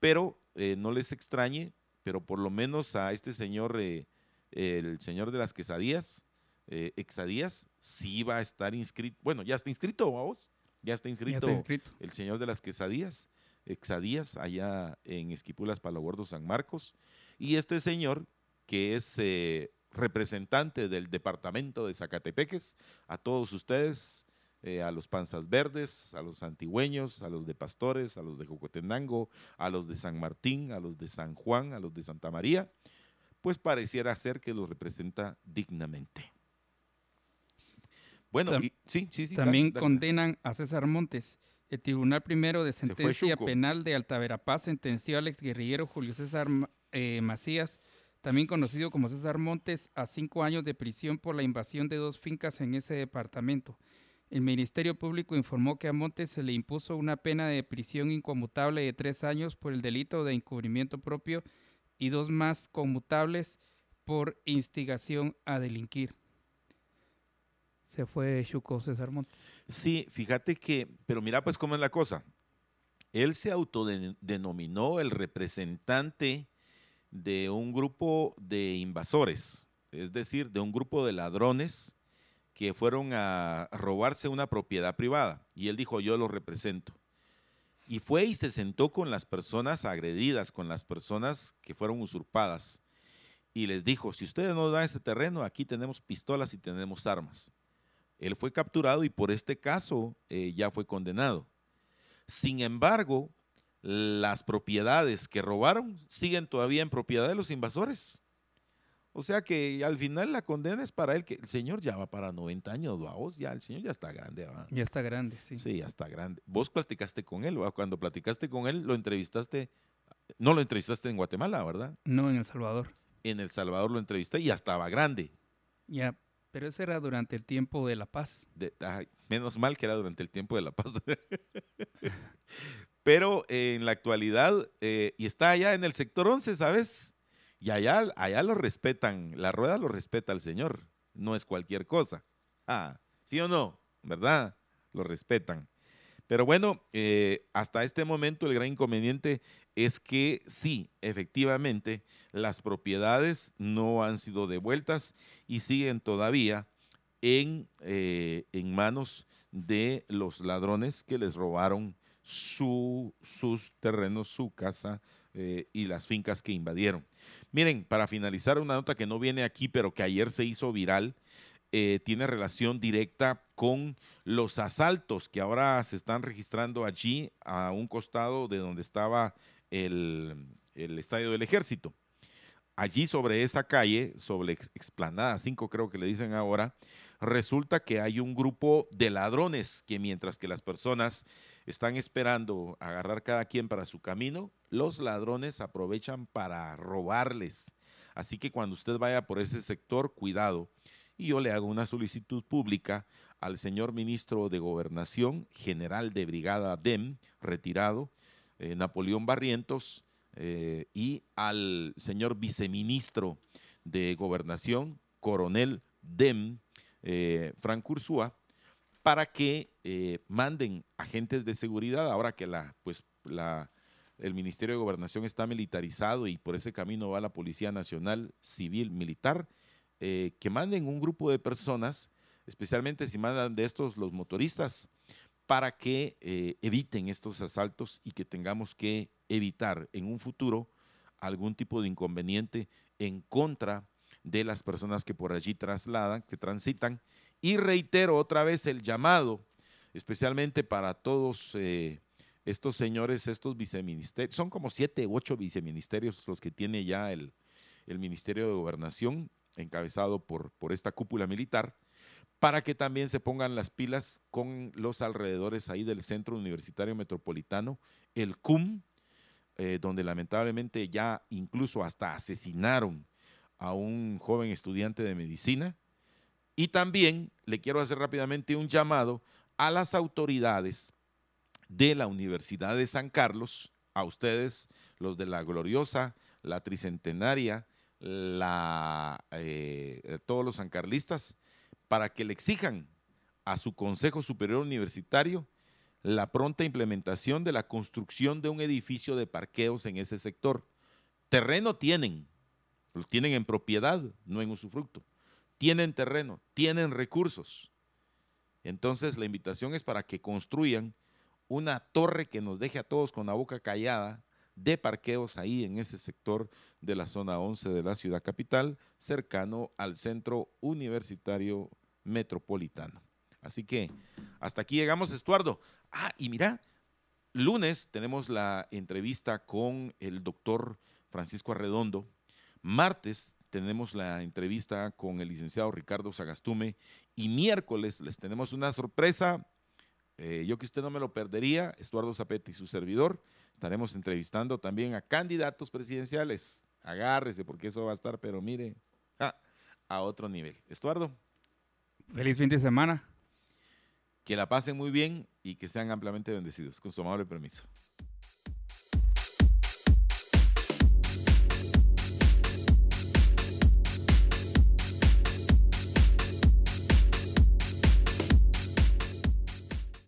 pero eh, no les extrañe, pero por lo menos a este señor, eh, el señor de las quesadillas, eh, Exadías, sí va a estar inscrito, bueno, ya está inscrito, vamos, ya está inscrito, Ya está inscrito. el señor de las quesadillas, Exadías, allá en Esquipulas, Palagordo, San Marcos. Y este señor, que es eh, representante del departamento de Zacatepeques, a todos ustedes, eh, a los panzas verdes, a los antigüeños, a los de Pastores, a los de Jocotenango, a los de San Martín, a los de San Juan, a los de Santa María, pues pareciera ser que los representa dignamente. Bueno, y- sí, sí, sí. También dale, dale. condenan a César Montes. El Tribunal Primero de Sentencia. Penal de Altaverapaz sentenció al exguerrillero Julio César eh, Macías, también conocido como César Montes, a cinco años de prisión por la invasión de dos fincas en ese departamento. El Ministerio Público informó que a Montes se le impuso una pena de prisión inconmutable de tres años por el delito de encubrimiento propio y dos más conmutables por instigación a delinquir. Se fue Chuco César Montes. Sí, fíjate que, pero mira pues cómo es la cosa. Él se autodenominó el representante de un grupo de invasores, es decir, de un grupo de ladrones que fueron a robarse una propiedad privada. Y él dijo, yo lo represento. Y fue y se sentó con las personas agredidas, con las personas que fueron usurpadas. Y les dijo, si ustedes no dan este terreno, aquí tenemos pistolas y tenemos armas. Él fue capturado y por este caso eh, ya fue condenado. Sin embargo, las propiedades que robaron siguen todavía en propiedad de los invasores. O sea que al final la condena es para él, que el señor ya va para 90 años, vamos, ya el señor ya está grande. ¿va? Ya está grande, sí. Sí, ya está grande. Vos platicaste con él, ¿va? cuando platicaste con él, lo entrevistaste, no lo entrevistaste en Guatemala, ¿verdad? No en El Salvador. En El Salvador lo entrevisté y ya estaba grande. Ya, pero eso era durante el tiempo de la paz. De- ay, menos mal que era durante el tiempo de la paz. <laughs> Pero eh, en la actualidad, eh, y está allá en el sector 11, ¿sabes? Y allá, allá lo respetan, la rueda lo respeta al señor, no es cualquier cosa. Ah, ¿sí o no? ¿Verdad? Lo respetan. Pero bueno, eh, hasta este momento el gran inconveniente es que sí, efectivamente, las propiedades no han sido devueltas y siguen todavía en, eh, en manos de los ladrones que les robaron su- sus terrenos, su casa eh, y las fincas que invadieron. Miren, para finalizar una nota que no viene aquí, pero que ayer se hizo viral, eh, tiene relación directa con los asaltos que ahora se están registrando allí a un costado de donde estaba el, estadio del ejército. Allí sobre esa calle, sobre Ex- Explanada 5 creo que le dicen ahora, resulta que hay un grupo de ladrones que mientras que las personas están esperando agarrar cada quien para su camino, los ladrones aprovechan para robarles. Así que cuando usted vaya por ese sector, cuidado. Y yo le hago una solicitud pública al señor ministro de Gobernación, general de brigada DEM, retirado, eh, Napoleón Barrientos, eh, y al señor viceministro de Gobernación, coronel DEM, eh, Frank Ursúa, para que manden agentes de seguridad ahora que la, pues, la, el Ministerio de Gobernación está militarizado y por ese camino va la Policía Nacional Civil Militar, que manden un grupo de personas, especialmente si mandan de estos los motoristas, para que eh, eviten estos asaltos y que tengamos que evitar en un futuro algún tipo de inconveniente en contra de las personas que por allí trasladan, que transitan. Y reitero otra vez el llamado, especialmente para todos eh, estos señores, estos viceministerios, son como siete u ocho viceministerios los que tiene ya el, el Ministerio de Gobernación, encabezado por, por esta cúpula militar, para que también se pongan las pilas con los alrededores ahí del Centro Universitario Metropolitano, el CUM, eh, donde lamentablemente ya incluso hasta asesinaron a un joven estudiante de medicina. Y también le quiero hacer rápidamente un llamado a las autoridades de la Universidad de San Carlos, a ustedes, los de la gloriosa, la tricentenaria, eh, todos los sancarlistas, para que le exijan a su Consejo Superior Universitario la pronta implementación de la construcción de un edificio de parqueos en ese sector. Terreno tienen, lo tienen en propiedad, no en usufructo. Tienen terreno, tienen recursos. Entonces la invitación es para que construyan una torre que nos deje a todos con la boca callada de parqueos ahí en ese sector de la zona 11 de la ciudad capital, cercano al centro universitario metropolitano. Así que hasta aquí llegamos, Estuardo. Ah, y mira, lunes tenemos la entrevista con el doctor Francisco Arredondo. Martes tenemos la entrevista con el licenciado Ricardo Sagastume. Y miércoles les tenemos una sorpresa. Eh, yo que usted no me lo perdería, Estuardo Zapetti y su servidor. Estaremos entrevistando también a candidatos presidenciales. Agárrese porque eso va a estar, pero mire, a otro nivel. Estuardo. Feliz fin de semana. Que la pasen muy bien y que sean ampliamente bendecidos. Con su amable permiso.